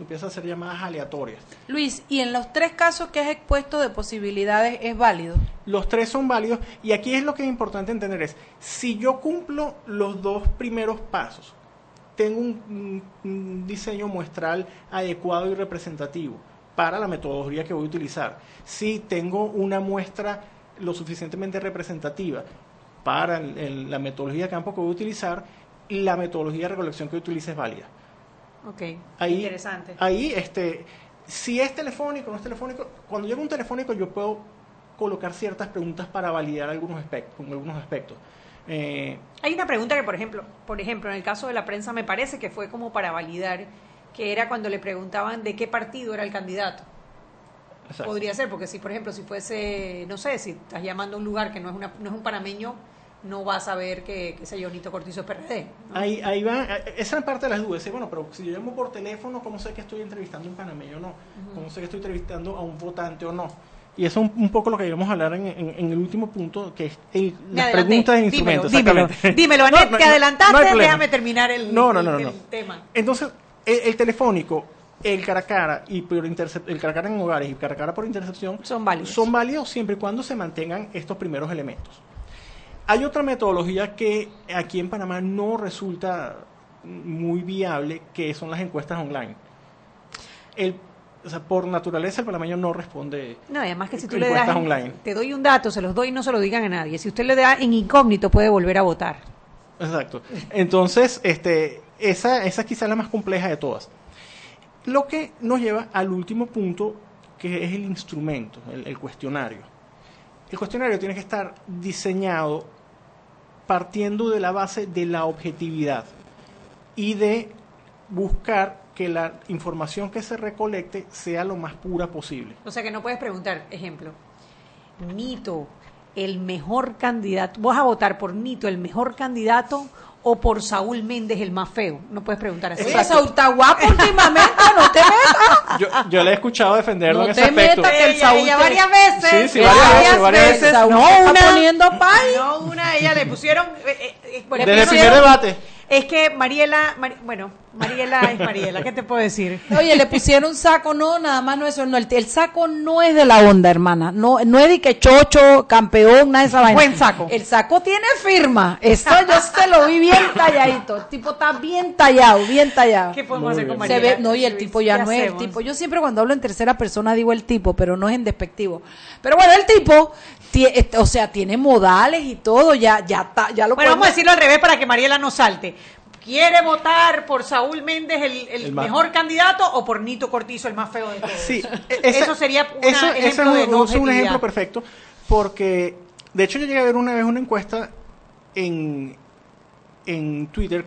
Tú empiezas a hacer llamadas aleatorias. Luis, ¿y en los tres casos que has expuesto de posibilidades es válido? Los tres son válidos y aquí es lo que es importante entender es, si yo cumplo los dos primeros pasos, tengo un, diseño muestral adecuado y representativo para la metodología que voy a utilizar, si tengo una muestra lo suficientemente representativa para el- el- la metodología de campo que voy a utilizar, la metodología de recolección que utilice es válida. Ok, Ahí, interesante. Ahí, este, si es telefónico o no es telefónico, cuando llega un telefónico yo puedo colocar ciertas preguntas para validar algunos aspectos. Algunos aspectos. Eh, Hay una pregunta que, por ejemplo, por ejemplo, en el caso de la prensa me parece que fue como para validar, que era cuando le preguntaban de qué partido era el candidato. exacto. Podría ser, porque si, por ejemplo, si fuese, no sé, si estás llamando a un lugar que no es, una, no es un panameño, no vas a ver que, que sé yo, Nito Cortizo es PRD. Ahí, ahí va, eh, esa es parte de las dudas. Bueno, pero si yo llamo por teléfono, ¿cómo sé que estoy entrevistando a un panameño o no? ¿Cómo sé que estoy entrevistando a un votante o no? Y eso es un, un poco lo que íbamos a hablar en, en- en el último punto, que es el- Me las adelanté. preguntas de Dímelo, instrumentos. dímelo, exactamente. dímelo, *laughs* Anet, no, no, adelantaste, déjame terminar el, No, no, el- el tema. Entonces, el, el telefónico, el cara a cara y por el cara a cara en hogares y cara a cara por intercepción son válidos. Son válidos siempre y cuando se mantengan estos primeros elementos. Hay otra metodología que aquí en Panamá no resulta muy viable, que son las encuestas online. El, o sea, por naturaleza el panameño no responde No, además que si tú le das, online. te doy un dato, se los doy y no se lo digan a nadie. Si usted le da en incógnito, puede volver a votar. Exacto. Entonces, este, esa, esa quizá es la más compleja de todas. Lo que nos lleva al último punto, que es el instrumento, el, el cuestionario. El cuestionario tiene que estar diseñado partiendo de la base de la objetividad y de buscar que la información que se recolecte sea lo más pura posible. O sea que no puedes preguntar, ejemplo, Nito, el mejor candidato, ¿vas a votar por Nito, el mejor candidato, o por Saúl Méndez, el más feo? No puedes preguntar así. Oye, Saúl está guapo últimamente, no te metas. Yo, yo le he escuchado defenderlo No en ese te aspecto. metas que el Ella- Saúl ella te- varias veces. Sí, sí, varias veces, varias veces. Saúl No está una. poniendo pay. No, una, ella le pusieron. eh, eh, eh, bueno, Desde le el primer debate. Es que Mariela, Mari- bueno, Mariela es *laughs* Mariela, ¿qué te puedo decir? Oye, le pusieron saco, no, nada más no eso, no, el, el saco no es de la onda, hermana, no, no es de que chocho, campeón, nada de esa vaina. Buen saco. El saco tiene firma, eso yo se lo vi bien talladito, el tipo está bien tallado, bien tallado. ¿Qué podemos Muy hacer con bien. Se Mariela? ve, no, y el tipo ya ¿Qué no es el tipo. Yo siempre cuando hablo en tercera persona digo el tipo, pero no es en despectivo. Pero bueno, el tipo, o sea, tiene modales y todo, ya, ya está, ya lo Bueno, vamos a decirlo al revés para que Mariela no salte. ¿Quiere votar por Saúl Méndez, el, el El más- mejor candidato, o por Nito Cortizo, el más feo de todos? Sí, *laughs* eso sería un eso- ejemplo es un, de no eso es un ejemplo perfecto porque de hecho yo llegué a ver una vez una encuesta en, en Twitter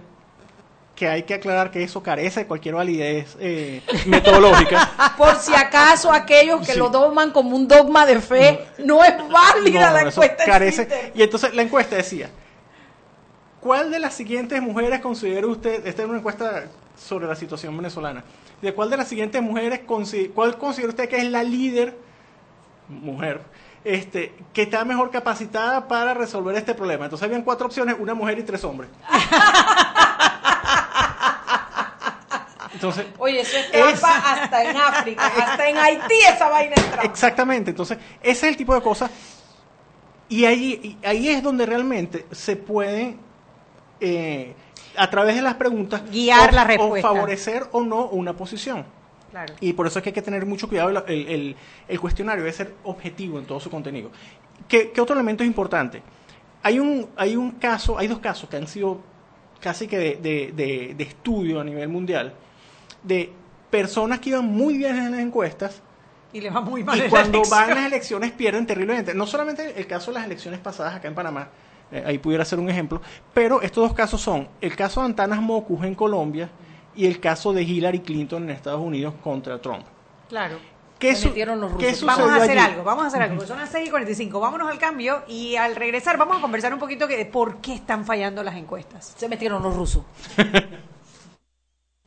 que hay que aclarar que eso carece de cualquier validez eh, *laughs* metodológica. Por si acaso aquellos que Sí. lo dogman como un dogma de fe, no, es válida No, la encuesta. en carece. Y entonces la encuesta decía, ¿cuál de las siguientes mujeres considera usted, esta es una encuesta sobre la situación venezolana, de cuál de las siguientes mujeres, cuál considera usted que es la líder, mujer, este, que está mejor capacitada para resolver este problema? Entonces habían cuatro opciones, una mujer y tres hombres. *laughs* Entonces, Oye, eso es hasta en África, *laughs* hasta en Haití esa vaina es trampa. Exactamente, entonces ese es el tipo de cosas y ahí, y ahí es donde realmente se puede, eh, a través de las preguntas, Guiar o- la o favorecer o no una posición. Claro. Y por eso es que hay que tener mucho cuidado, el, el- el- el cuestionario debe ser objetivo en todo su contenido. ¿Qué, qué otro elemento es importante? Hay un, hay un caso, hay dos casos que han sido casi que de, de- de- de estudio a nivel mundial, de personas que iban muy bien en las encuestas, Y le va muy mal y en la cuando van las elecciones pierden terriblemente. No solamente el caso de las elecciones pasadas acá en Panamá, eh, ahí pudiera ser un ejemplo, pero estos dos casos son el caso de Antanas Mocus en Colombia y el caso de Hillary Clinton en Estados Unidos contra Trump. Claro. ¿Qué, Se su- metieron los qué rusos. Vamos a hacer allí? algo, vamos a hacer algo, son las 6 y 45. Vámonos al cambio y al regresar vamos a conversar un poquito que de por qué están fallando las encuestas. Se metieron los rusos. *laughs*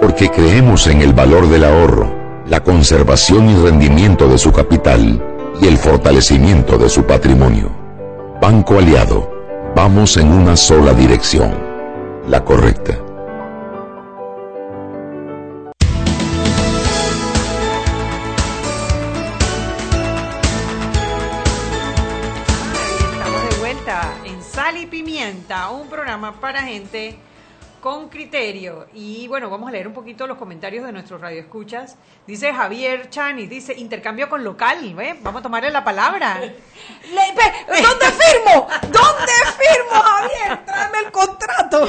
porque creemos en el valor del ahorro, la conservación y rendimiento de su capital y el fortalecimiento de su patrimonio. Banco Aliado, vamos en una sola dirección, la correcta. Estamos de vuelta en Sal y Pimienta, un programa para gente con criterio. Y bueno, vamos a leer un poquito los comentarios de nuestros radioescuchas. Dice Javier Chani, dice intercambio con local, ¿ve? Vamos a tomarle la palabra. *laughs* ¿Dónde firmo? ¿Dónde firmo, Javier? Tráeme el contrato.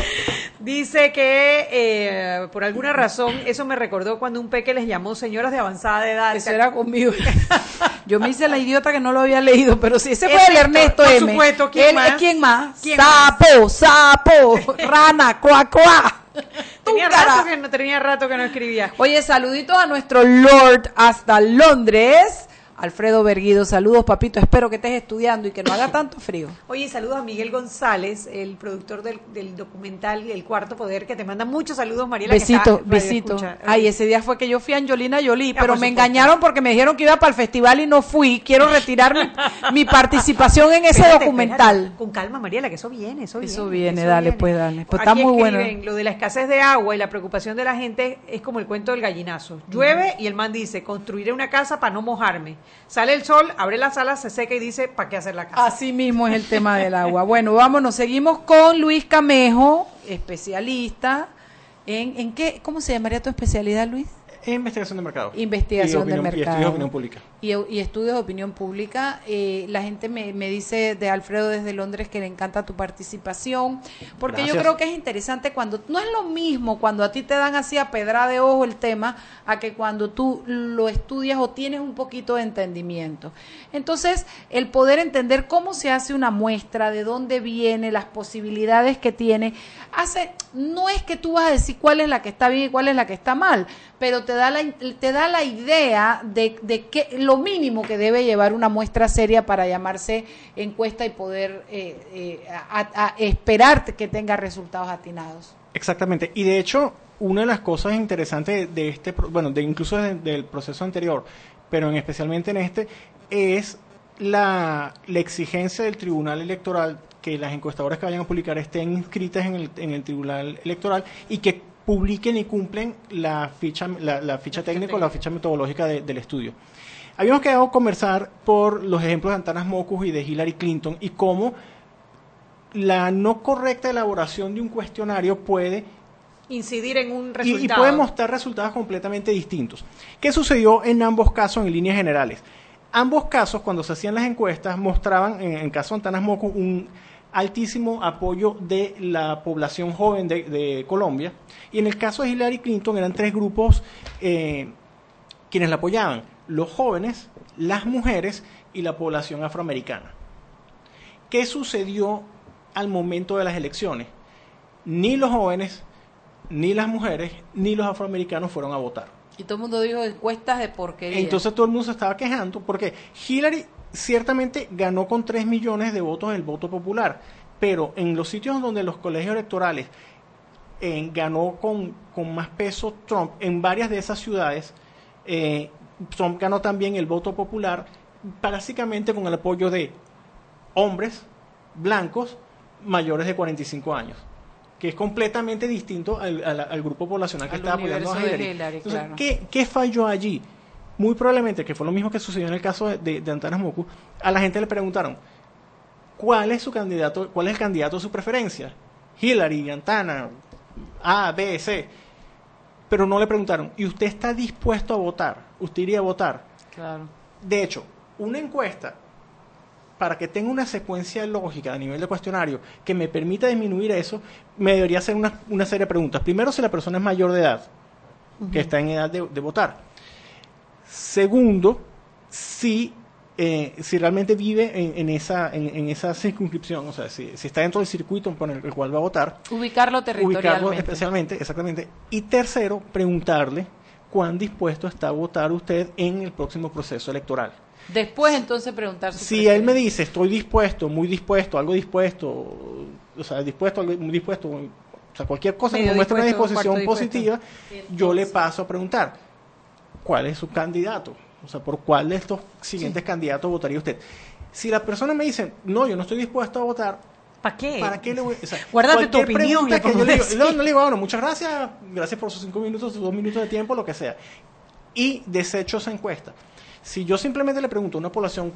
Dice que eh, por alguna razón eso me recordó cuando un peque les llamó señoras de avanzada edad. Eso era conmigo. *laughs* Yo me hice la idiota que no lo había leído, pero sí, ese fue el Ernesto por M. supuesto, ¿quién Él- más? ¿Quién más? ¿Quién sapo, sapo, *laughs* rana, cuá, cuá. Tenía rato, que no, tenía rato que no escribía. Oye, saluditos a nuestro Lord hasta Londres. Alfredo Berguido, saludos papito, espero que estés estudiando y que no haga *coughs* tanto frío. Oye, saludos a Miguel González, el productor del, del documental El Cuarto Poder, que te manda muchos saludos, Mariela. que Besito, está besito. Ay, ese día fue que yo fui a Angelina Jolie, Ah, pero me engañaron porque me dijeron que iba para el festival y no fui. Quiero retirar mi, *laughs* mi participación en ese Espérate, documental. espérate. Con calma, Mariela, que eso viene, eso viene. Eso viene, dale, pues dale. Pues Aquí está muy bueno. Lo de la escasez de agua y la preocupación de la gente es como el cuento del gallinazo. Llueve y el man dice, construiré una casa para no mojarme. Sale el sol, abre la sala, se seca y dice, ¿para qué hacer la casa? Así mismo es el tema del agua. Bueno, vámonos, seguimos con Luis Camejo, especialista en, en qué, ¿cómo se llamaría tu especialidad, Luis? Investigación de mercado. Investigación de opinión- y mercado. estudios de opinión pública. Y, y estudios de opinión pública. Eh, la gente me, me dice de Alfredo desde Londres que le encanta tu participación, porque yo creo que es interesante cuando, no es lo mismo cuando a ti te dan así a pedra de ojo el tema, a que cuando tú lo estudias o tienes un poquito de entendimiento. Entonces, el poder entender cómo se hace una muestra, de dónde viene, las posibilidades que tiene, hace, no es que tú vas a decir cuál es la que está bien y cuál es la que está mal, pero te da la, te da la idea de, de que lo mínimo que debe llevar una muestra seria para llamarse encuesta y poder eh, eh, a- esperar que tenga resultados atinados. Exactamente. Y de hecho, una de las cosas interesantes de este, bueno, de incluso de- del proceso anterior, pero en especialmente en este, es la, la exigencia del Tribunal Electoral que las encuestadoras que vayan a publicar estén inscritas en el, en el Tribunal Electoral y que publiquen y cumplen la ficha, la, la ficha técnica o la ficha metodológica de- del estudio. Habíamos quedado conversar por los ejemplos de Antanas Mocus y de Hillary Clinton y cómo la no correcta elaboración de un cuestionario puede Incidir en un resultado. y puede mostrar resultados completamente distintos. ¿Qué sucedió en ambos casos en líneas generales? Ambos casos, cuando se hacían las encuestas, mostraban, en el caso de Antanas Moco, un altísimo apoyo de la población joven de, de Colombia. Y en el caso de Hillary Clinton eran tres grupos eh, quienes la apoyaban. Los jóvenes, las mujeres y la población afroamericana. ¿Qué sucedió al momento de las elecciones? Ni los jóvenes, ni las mujeres, ni los afroamericanos fueron a votar. Y todo el mundo dijo encuestas de porquería. Entonces todo el mundo se estaba quejando porque Hillary ciertamente ganó con 3 millones de votos el voto popular, pero en los sitios donde los colegios electorales eh, ganó con, con más peso Trump, en varias de esas ciudades, eh, Trump ganó también el voto popular, básicamente con el apoyo de hombres blancos mayores de 45 años que es completamente distinto al, al- al grupo poblacional que Al estaba apoyando a Hillary. Hillary, Entonces, claro. ¿qué, qué falló allí? Muy probablemente, que fue lo mismo que sucedió en el caso de, Antanas Moku, a la gente le preguntaron, ¿cuál es su candidato, cuál es el candidato de su preferencia? Hillary, Antana, A, B, C. Pero no le preguntaron, ¿y usted está dispuesto a votar? ¿Usted iría a votar? Claro. De hecho, una encuesta, para que tenga una secuencia lógica a nivel de cuestionario que me permita disminuir eso, me debería hacer una, una serie de preguntas. Primero, si la persona es mayor de edad, que está en edad de, de votar. Segundo, si, eh, si realmente vive en, en esa, en, en esa circunscripción, o sea, si, si está dentro del circuito por el cual va a votar, Ubicarlo ubicarlo territorialmente. especialmente, exactamente. Y tercero, preguntarle cuán dispuesto está a votar usted en el próximo proceso electoral. Después entonces preguntar su Si él me dice, estoy dispuesto, muy dispuesto, algo dispuesto, o sea, dispuesto, muy dispuesto, o sea, cualquier cosa que me muestre una disposición positiva, yo le paso a preguntar, ¿cuál es su candidato? O sea, ¿por cuál de estos siguientes candidatos votaría usted? Si la persona me dice, no, yo no estoy dispuesto a votar, ¿para qué? ¿Para qué le voy o sea, Guárdate tu opinión, que yo pongo le digo, así. no, no le digo, bueno, muchas gracias, gracias por sus cinco minutos, sus dos minutos de tiempo, lo que sea. Y desecho esa encuesta. Si yo simplemente le pregunto a una población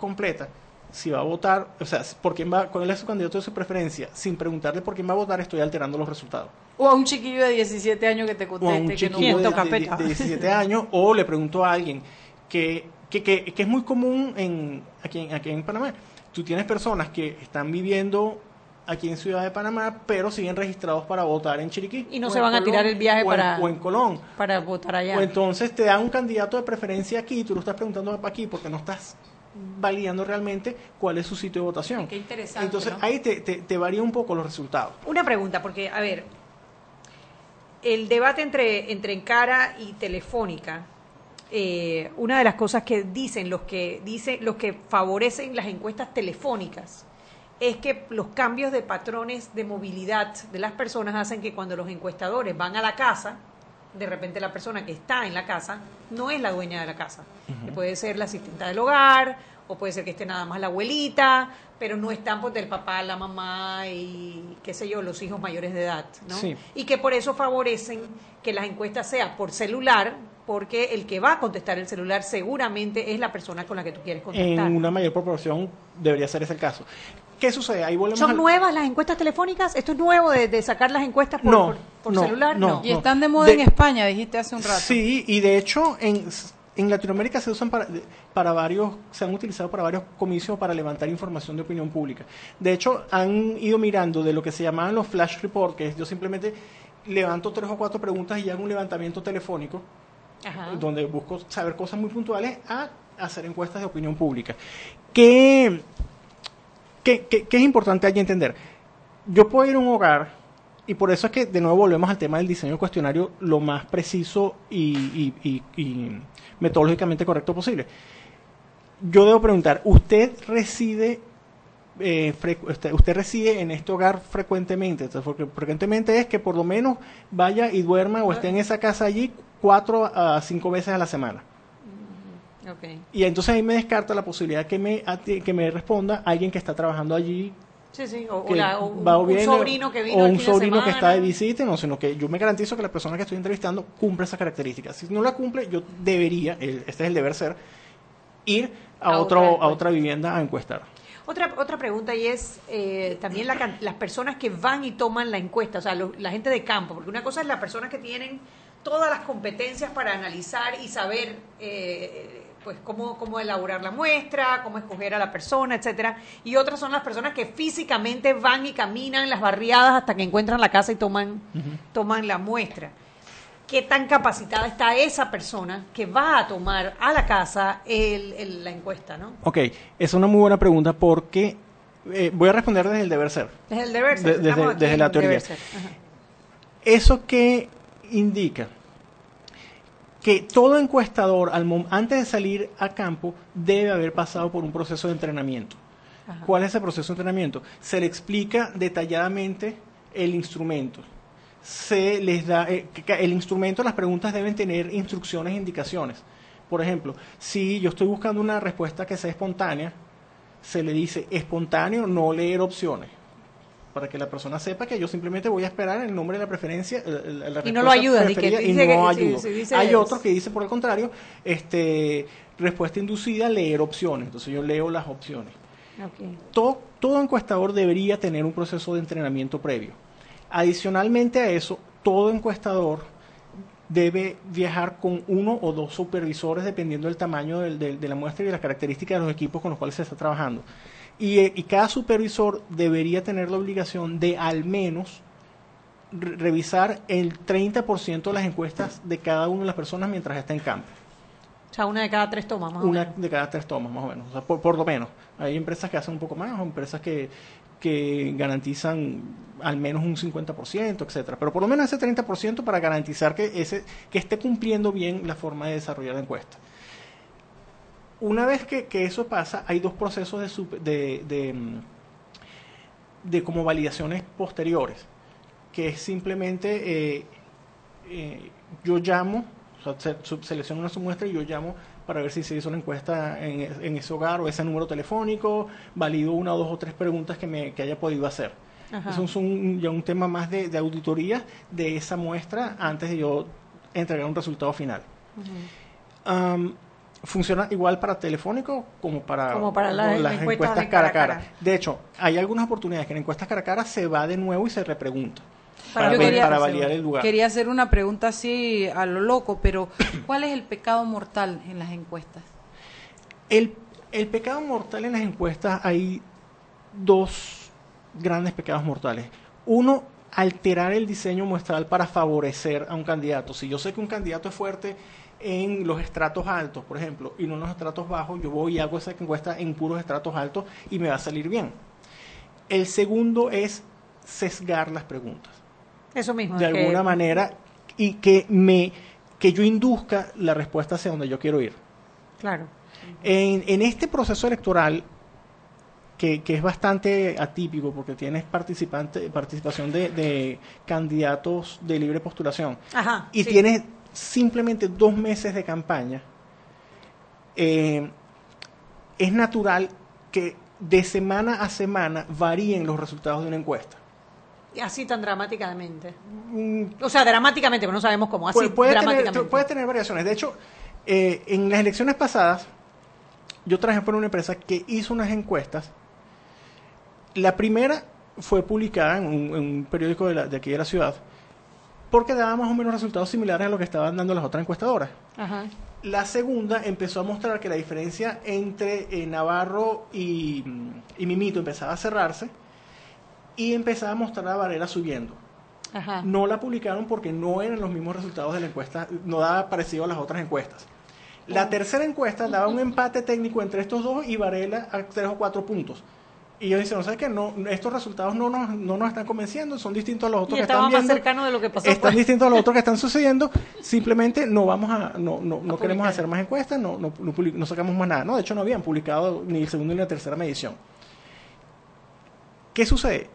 completa si va a votar, o sea, por quién va, cuál es su candidato de su preferencia, sin preguntarle por quién va a votar, estoy alterando los resultados. O a un chiquillo de 17 años que te O a conteste un que no chiquillo de, de- de 17 años, o le pregunto a alguien que, que, que, que es muy común en, aquí, en- aquí en Panamá. Tú tienes personas que están viviendo aquí en Ciudad de Panamá, pero siguen registrados para votar en Chiriquí. Y no se van a tirar el viaje o en- para- o en Colón. Para votar allá. O entonces te dan un candidato de preferencia aquí y tú lo estás preguntando aquí porque no estás validando realmente cuál es su sitio de votación. Qué interesante, Entonces ¿no? ahí te, te, te varía un poco los resultados. Una pregunta, porque, a ver, el debate entre, entre Encara y Telefónica, eh, una de las cosas que dicen los que dicen los que favorecen las encuestas telefónicas es que los cambios de patrones de movilidad de las personas hacen que cuando los encuestadores van a la casa, de repente la persona que está en la casa no es la dueña de la casa. Que puede ser la asistenta del hogar, o puede ser que esté nada más la abuelita, pero no están pues del papá, la mamá y qué sé yo, los hijos mayores de edad, ¿no? Sí. Y que por eso favorecen que las encuestas sean por celular, porque el que va a contestar el celular seguramente es la persona con la que tú quieres contestar. En una mayor proporción debería ser ese el caso. ¿Qué sucede? Ahí volvemos ¿Son al- nuevas las encuestas telefónicas? ¿Esto es nuevo de, de sacar las encuestas por, No, por- por no, celular? no. Y están de moda De- en España, dijiste hace un rato. Sí, y de hecho en, en Latinoamérica se usan para, para varios, se han utilizado para varios comicios para levantar información de opinión pública. De hecho, han ido mirando de lo que se llamaban los flash report, que es yo simplemente levanto tres o cuatro preguntas y hago un levantamiento telefónico Ajá. donde busco saber cosas muy puntuales a hacer encuestas de opinión pública. ¿Qué, qué, es importante allí entender? Yo puedo ir a un hogar, y por eso es que de nuevo volvemos al tema del diseño del cuestionario lo más preciso y, y- y- metodológicamente correcto posible. Yo debo preguntar, ¿usted reside eh, este, usted reside en este hogar frecuentemente, Entonces, porque frecuentemente es que por lo menos vaya y duerma o esté en esa casa allí cuatro a cinco veces a la semana. Y entonces ahí me descarta la posibilidad que me, que me responda alguien que está trabajando allí Sí, sí, o, que la- o un, va un viene, sobrino que vino o un sobrino que está de visita, no, sino que yo me garantizo que la persona que estoy entrevistando cumple esas características. Si no la cumple, yo debería, el- este es el deber ser, ir a, A otro, otra a encuesta. otra vivienda a encuestar. Otra, otra pregunta y es eh, también la las personas que van y toman la encuesta, o sea, lo- la gente de campo, porque una cosa es las personas que tienen todas las competencias para analizar y saber eh, pues cómo, cómo elaborar la muestra, cómo escoger a la persona, etcétera, y otras son las personas que físicamente van y caminan las barriadas hasta que encuentran la casa y toman, toman la muestra. ¿Qué tan capacitada está esa persona que va a tomar a la casa el- el- la encuesta, no? Ok, es una muy buena pregunta porque eh, voy a responder desde el deber ser. Desde el deber ser. De- desde- desde la teoría. ¿Eso que indica? Que todo encuestador, antes de salir a campo, debe haber pasado por un proceso de entrenamiento. Ajá. ¿Cuál es ese proceso de entrenamiento? Se le explica detalladamente el instrumento. Se les da eh, el instrumento, las preguntas deben tener instrucciones e indicaciones. Por ejemplo, si yo estoy buscando una respuesta que sea espontánea, se le dice espontáneo, no leer opciones. Para que la persona sepa que yo simplemente voy a esperar el nombre de la preferencia. la- la Y no lo ayudas, y que dice que- no sí, ayudo. dice Hay otros que dicen por el contrario, este, respuesta inducida, leer opciones. Entonces yo leo las opciones. Todo, todo encuestador debería tener un proceso de entrenamiento previo. Adicionalmente a eso, todo encuestador debe viajar con uno o dos supervisores dependiendo del tamaño del- del- de la muestra y de las características de los equipos con los cuales se está trabajando. Y, y cada supervisor debería tener la obligación de al menos re- revisar el 30% de las encuestas de cada una de las personas mientras está en campo O sea, una de cada tres tomas, más o una menos. de cada tres tomas, más o menos. O sea, por, por lo menos. Hay empresas que hacen un poco más, o empresas que, que garantizan al menos un 50%, etcétera. Pero por lo menos ese 30% para garantizar que, ese, que esté cumpliendo bien la forma de desarrollar la encuesta. Una vez que, que eso pasa, hay dos procesos de, sup- de, de, mm, de como validaciones posteriores, que es simplemente eh, eh, yo llamo, o sea, selecciono una muestra y yo llamo para ver si se hizo la encuesta en, en ese hogar o ese número telefónico, valido una o dos o tres preguntas que, me, que haya podido hacer. Ajá. Eso es un, ya un tema más de, de auditoría de esa muestra antes de yo entregar un resultado final. Funciona igual para telefónico como para, Como para la- las la encuesta encuestas de cara a cara. De hecho, hay algunas oportunidades que en encuestas cara a cara se va de nuevo y se repregunta para, ver- quería- para validar el lugar. Quería hacer una pregunta así a lo loco, pero *coughs* ¿cuál es el pecado mortal en las encuestas? El, el pecado mortal en las encuestas hay dos grandes pecados mortales. Uno, alterar el diseño muestral para favorecer a un candidato. Si yo sé que un candidato es fuerte en los estratos altos, por ejemplo, y no en los estratos bajos, yo voy y hago esa encuesta en puros estratos altos y me va a salir bien. El segundo es sesgar las preguntas Eso mismo. de que- alguna manera y que me que yo induzca la respuesta hacia donde yo quiero ir. Claro. En, en este proceso electoral, que, que es bastante atípico porque tienes participante, participación de, de candidatos de libre postulación Ajá, y sí. tienes simplemente dos meses de campaña, eh, es natural que de semana a semana varíen los resultados de una encuesta. Así tan dramáticamente. O sea, dramáticamente, pero no sabemos cómo. Así Puede, puede dramáticamente. tener, puede tener variaciones. De hecho, eh, en las elecciones pasadas, yo trabajé por una empresa que hizo unas encuestas. La primera fue publicada en un, en un periódico de, la- de aquí de la ciudad, porque daba más o menos resultados similares a lo que estaban dando las otras encuestadoras. Ajá. La segunda empezó a mostrar que la diferencia entre eh, Navarro y, y Mimito empezaba a cerrarse y empezaba a mostrar la barrera subiendo. Ajá. No la publicaron porque no eran los mismos resultados de la encuesta, no daba parecido a las otras encuestas. La tercera encuesta daba un empate técnico entre estos dos y Varela a tres o cuatro puntos. Y ellos dicen, no sabes qué, no, estos resultados no nos, no nos están convenciendo, son distintos a los otros Y que están más viendo. cercano de lo que pasó. Están pues. distintos a los otros que están sucediendo. *laughs* Simplemente no vamos a, no, no, no queremos hacer más encuestas, no, no, no, sacamos más nada. No, de hecho no habían publicado ni el segundo ni la tercera medición. ¿Qué sucede?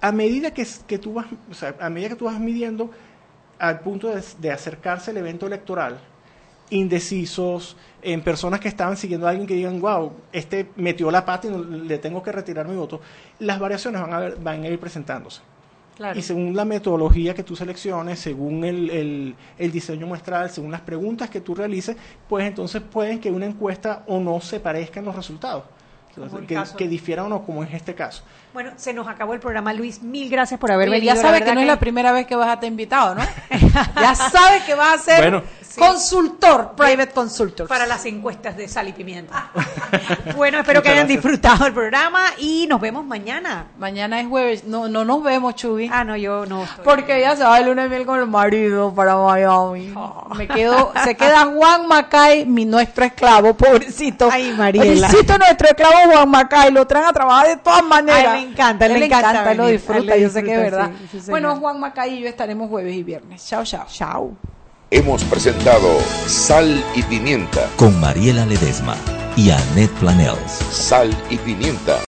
A medida que, que tú vas, o sea, a medida que tú vas midiendo al punto de, de acercarse el evento electoral, indecisos, en personas que estaban siguiendo a alguien que digan, wow, este metió la pata y no- le tengo que retirar mi voto, las variaciones van a, ver- van a ir presentándose. Y según la metodología que tú selecciones, según el, el- el diseño muestral, según las preguntas que tú realices, pues entonces pueden que una encuesta o no se parezca en los resultados. Que, que difieran o no, como es este caso. Bueno, se nos acabó el programa, Luis. Mil gracias por haber Oye, venido. ya sabes que no es la primera vez que vas a estar invitado, ¿no? *laughs* ya sabes que vas a ser Bueno. consultor, private consultor. para las encuestas de sal y pimienta. *laughs* bueno, espero que hayan gracias. disfrutado el programa y nos vemos mañana. Mañana es jueves. No, no nos vemos, Chubi. Ah, no, yo no. estoy- Porque ella se va el lunes de miel con el marido para Miami. Me quedo, se queda Juan Macay, mi nuestro esclavo, pobrecito. Ay, Mariela. Pobrecito nuestro esclavo Juan Macay, lo traen a trabajar de todas maneras. Ay, encanta, Él le encanta lo disfruta, yo sé que es verdad. sí, sí, señor. bueno, Juan Macay y yo estaremos jueves y viernes. Chao, chao. Chao. Hemos presentado Sal y Pimienta. Con Mariela Ledesma y Annette Planels. Sal y Pimienta.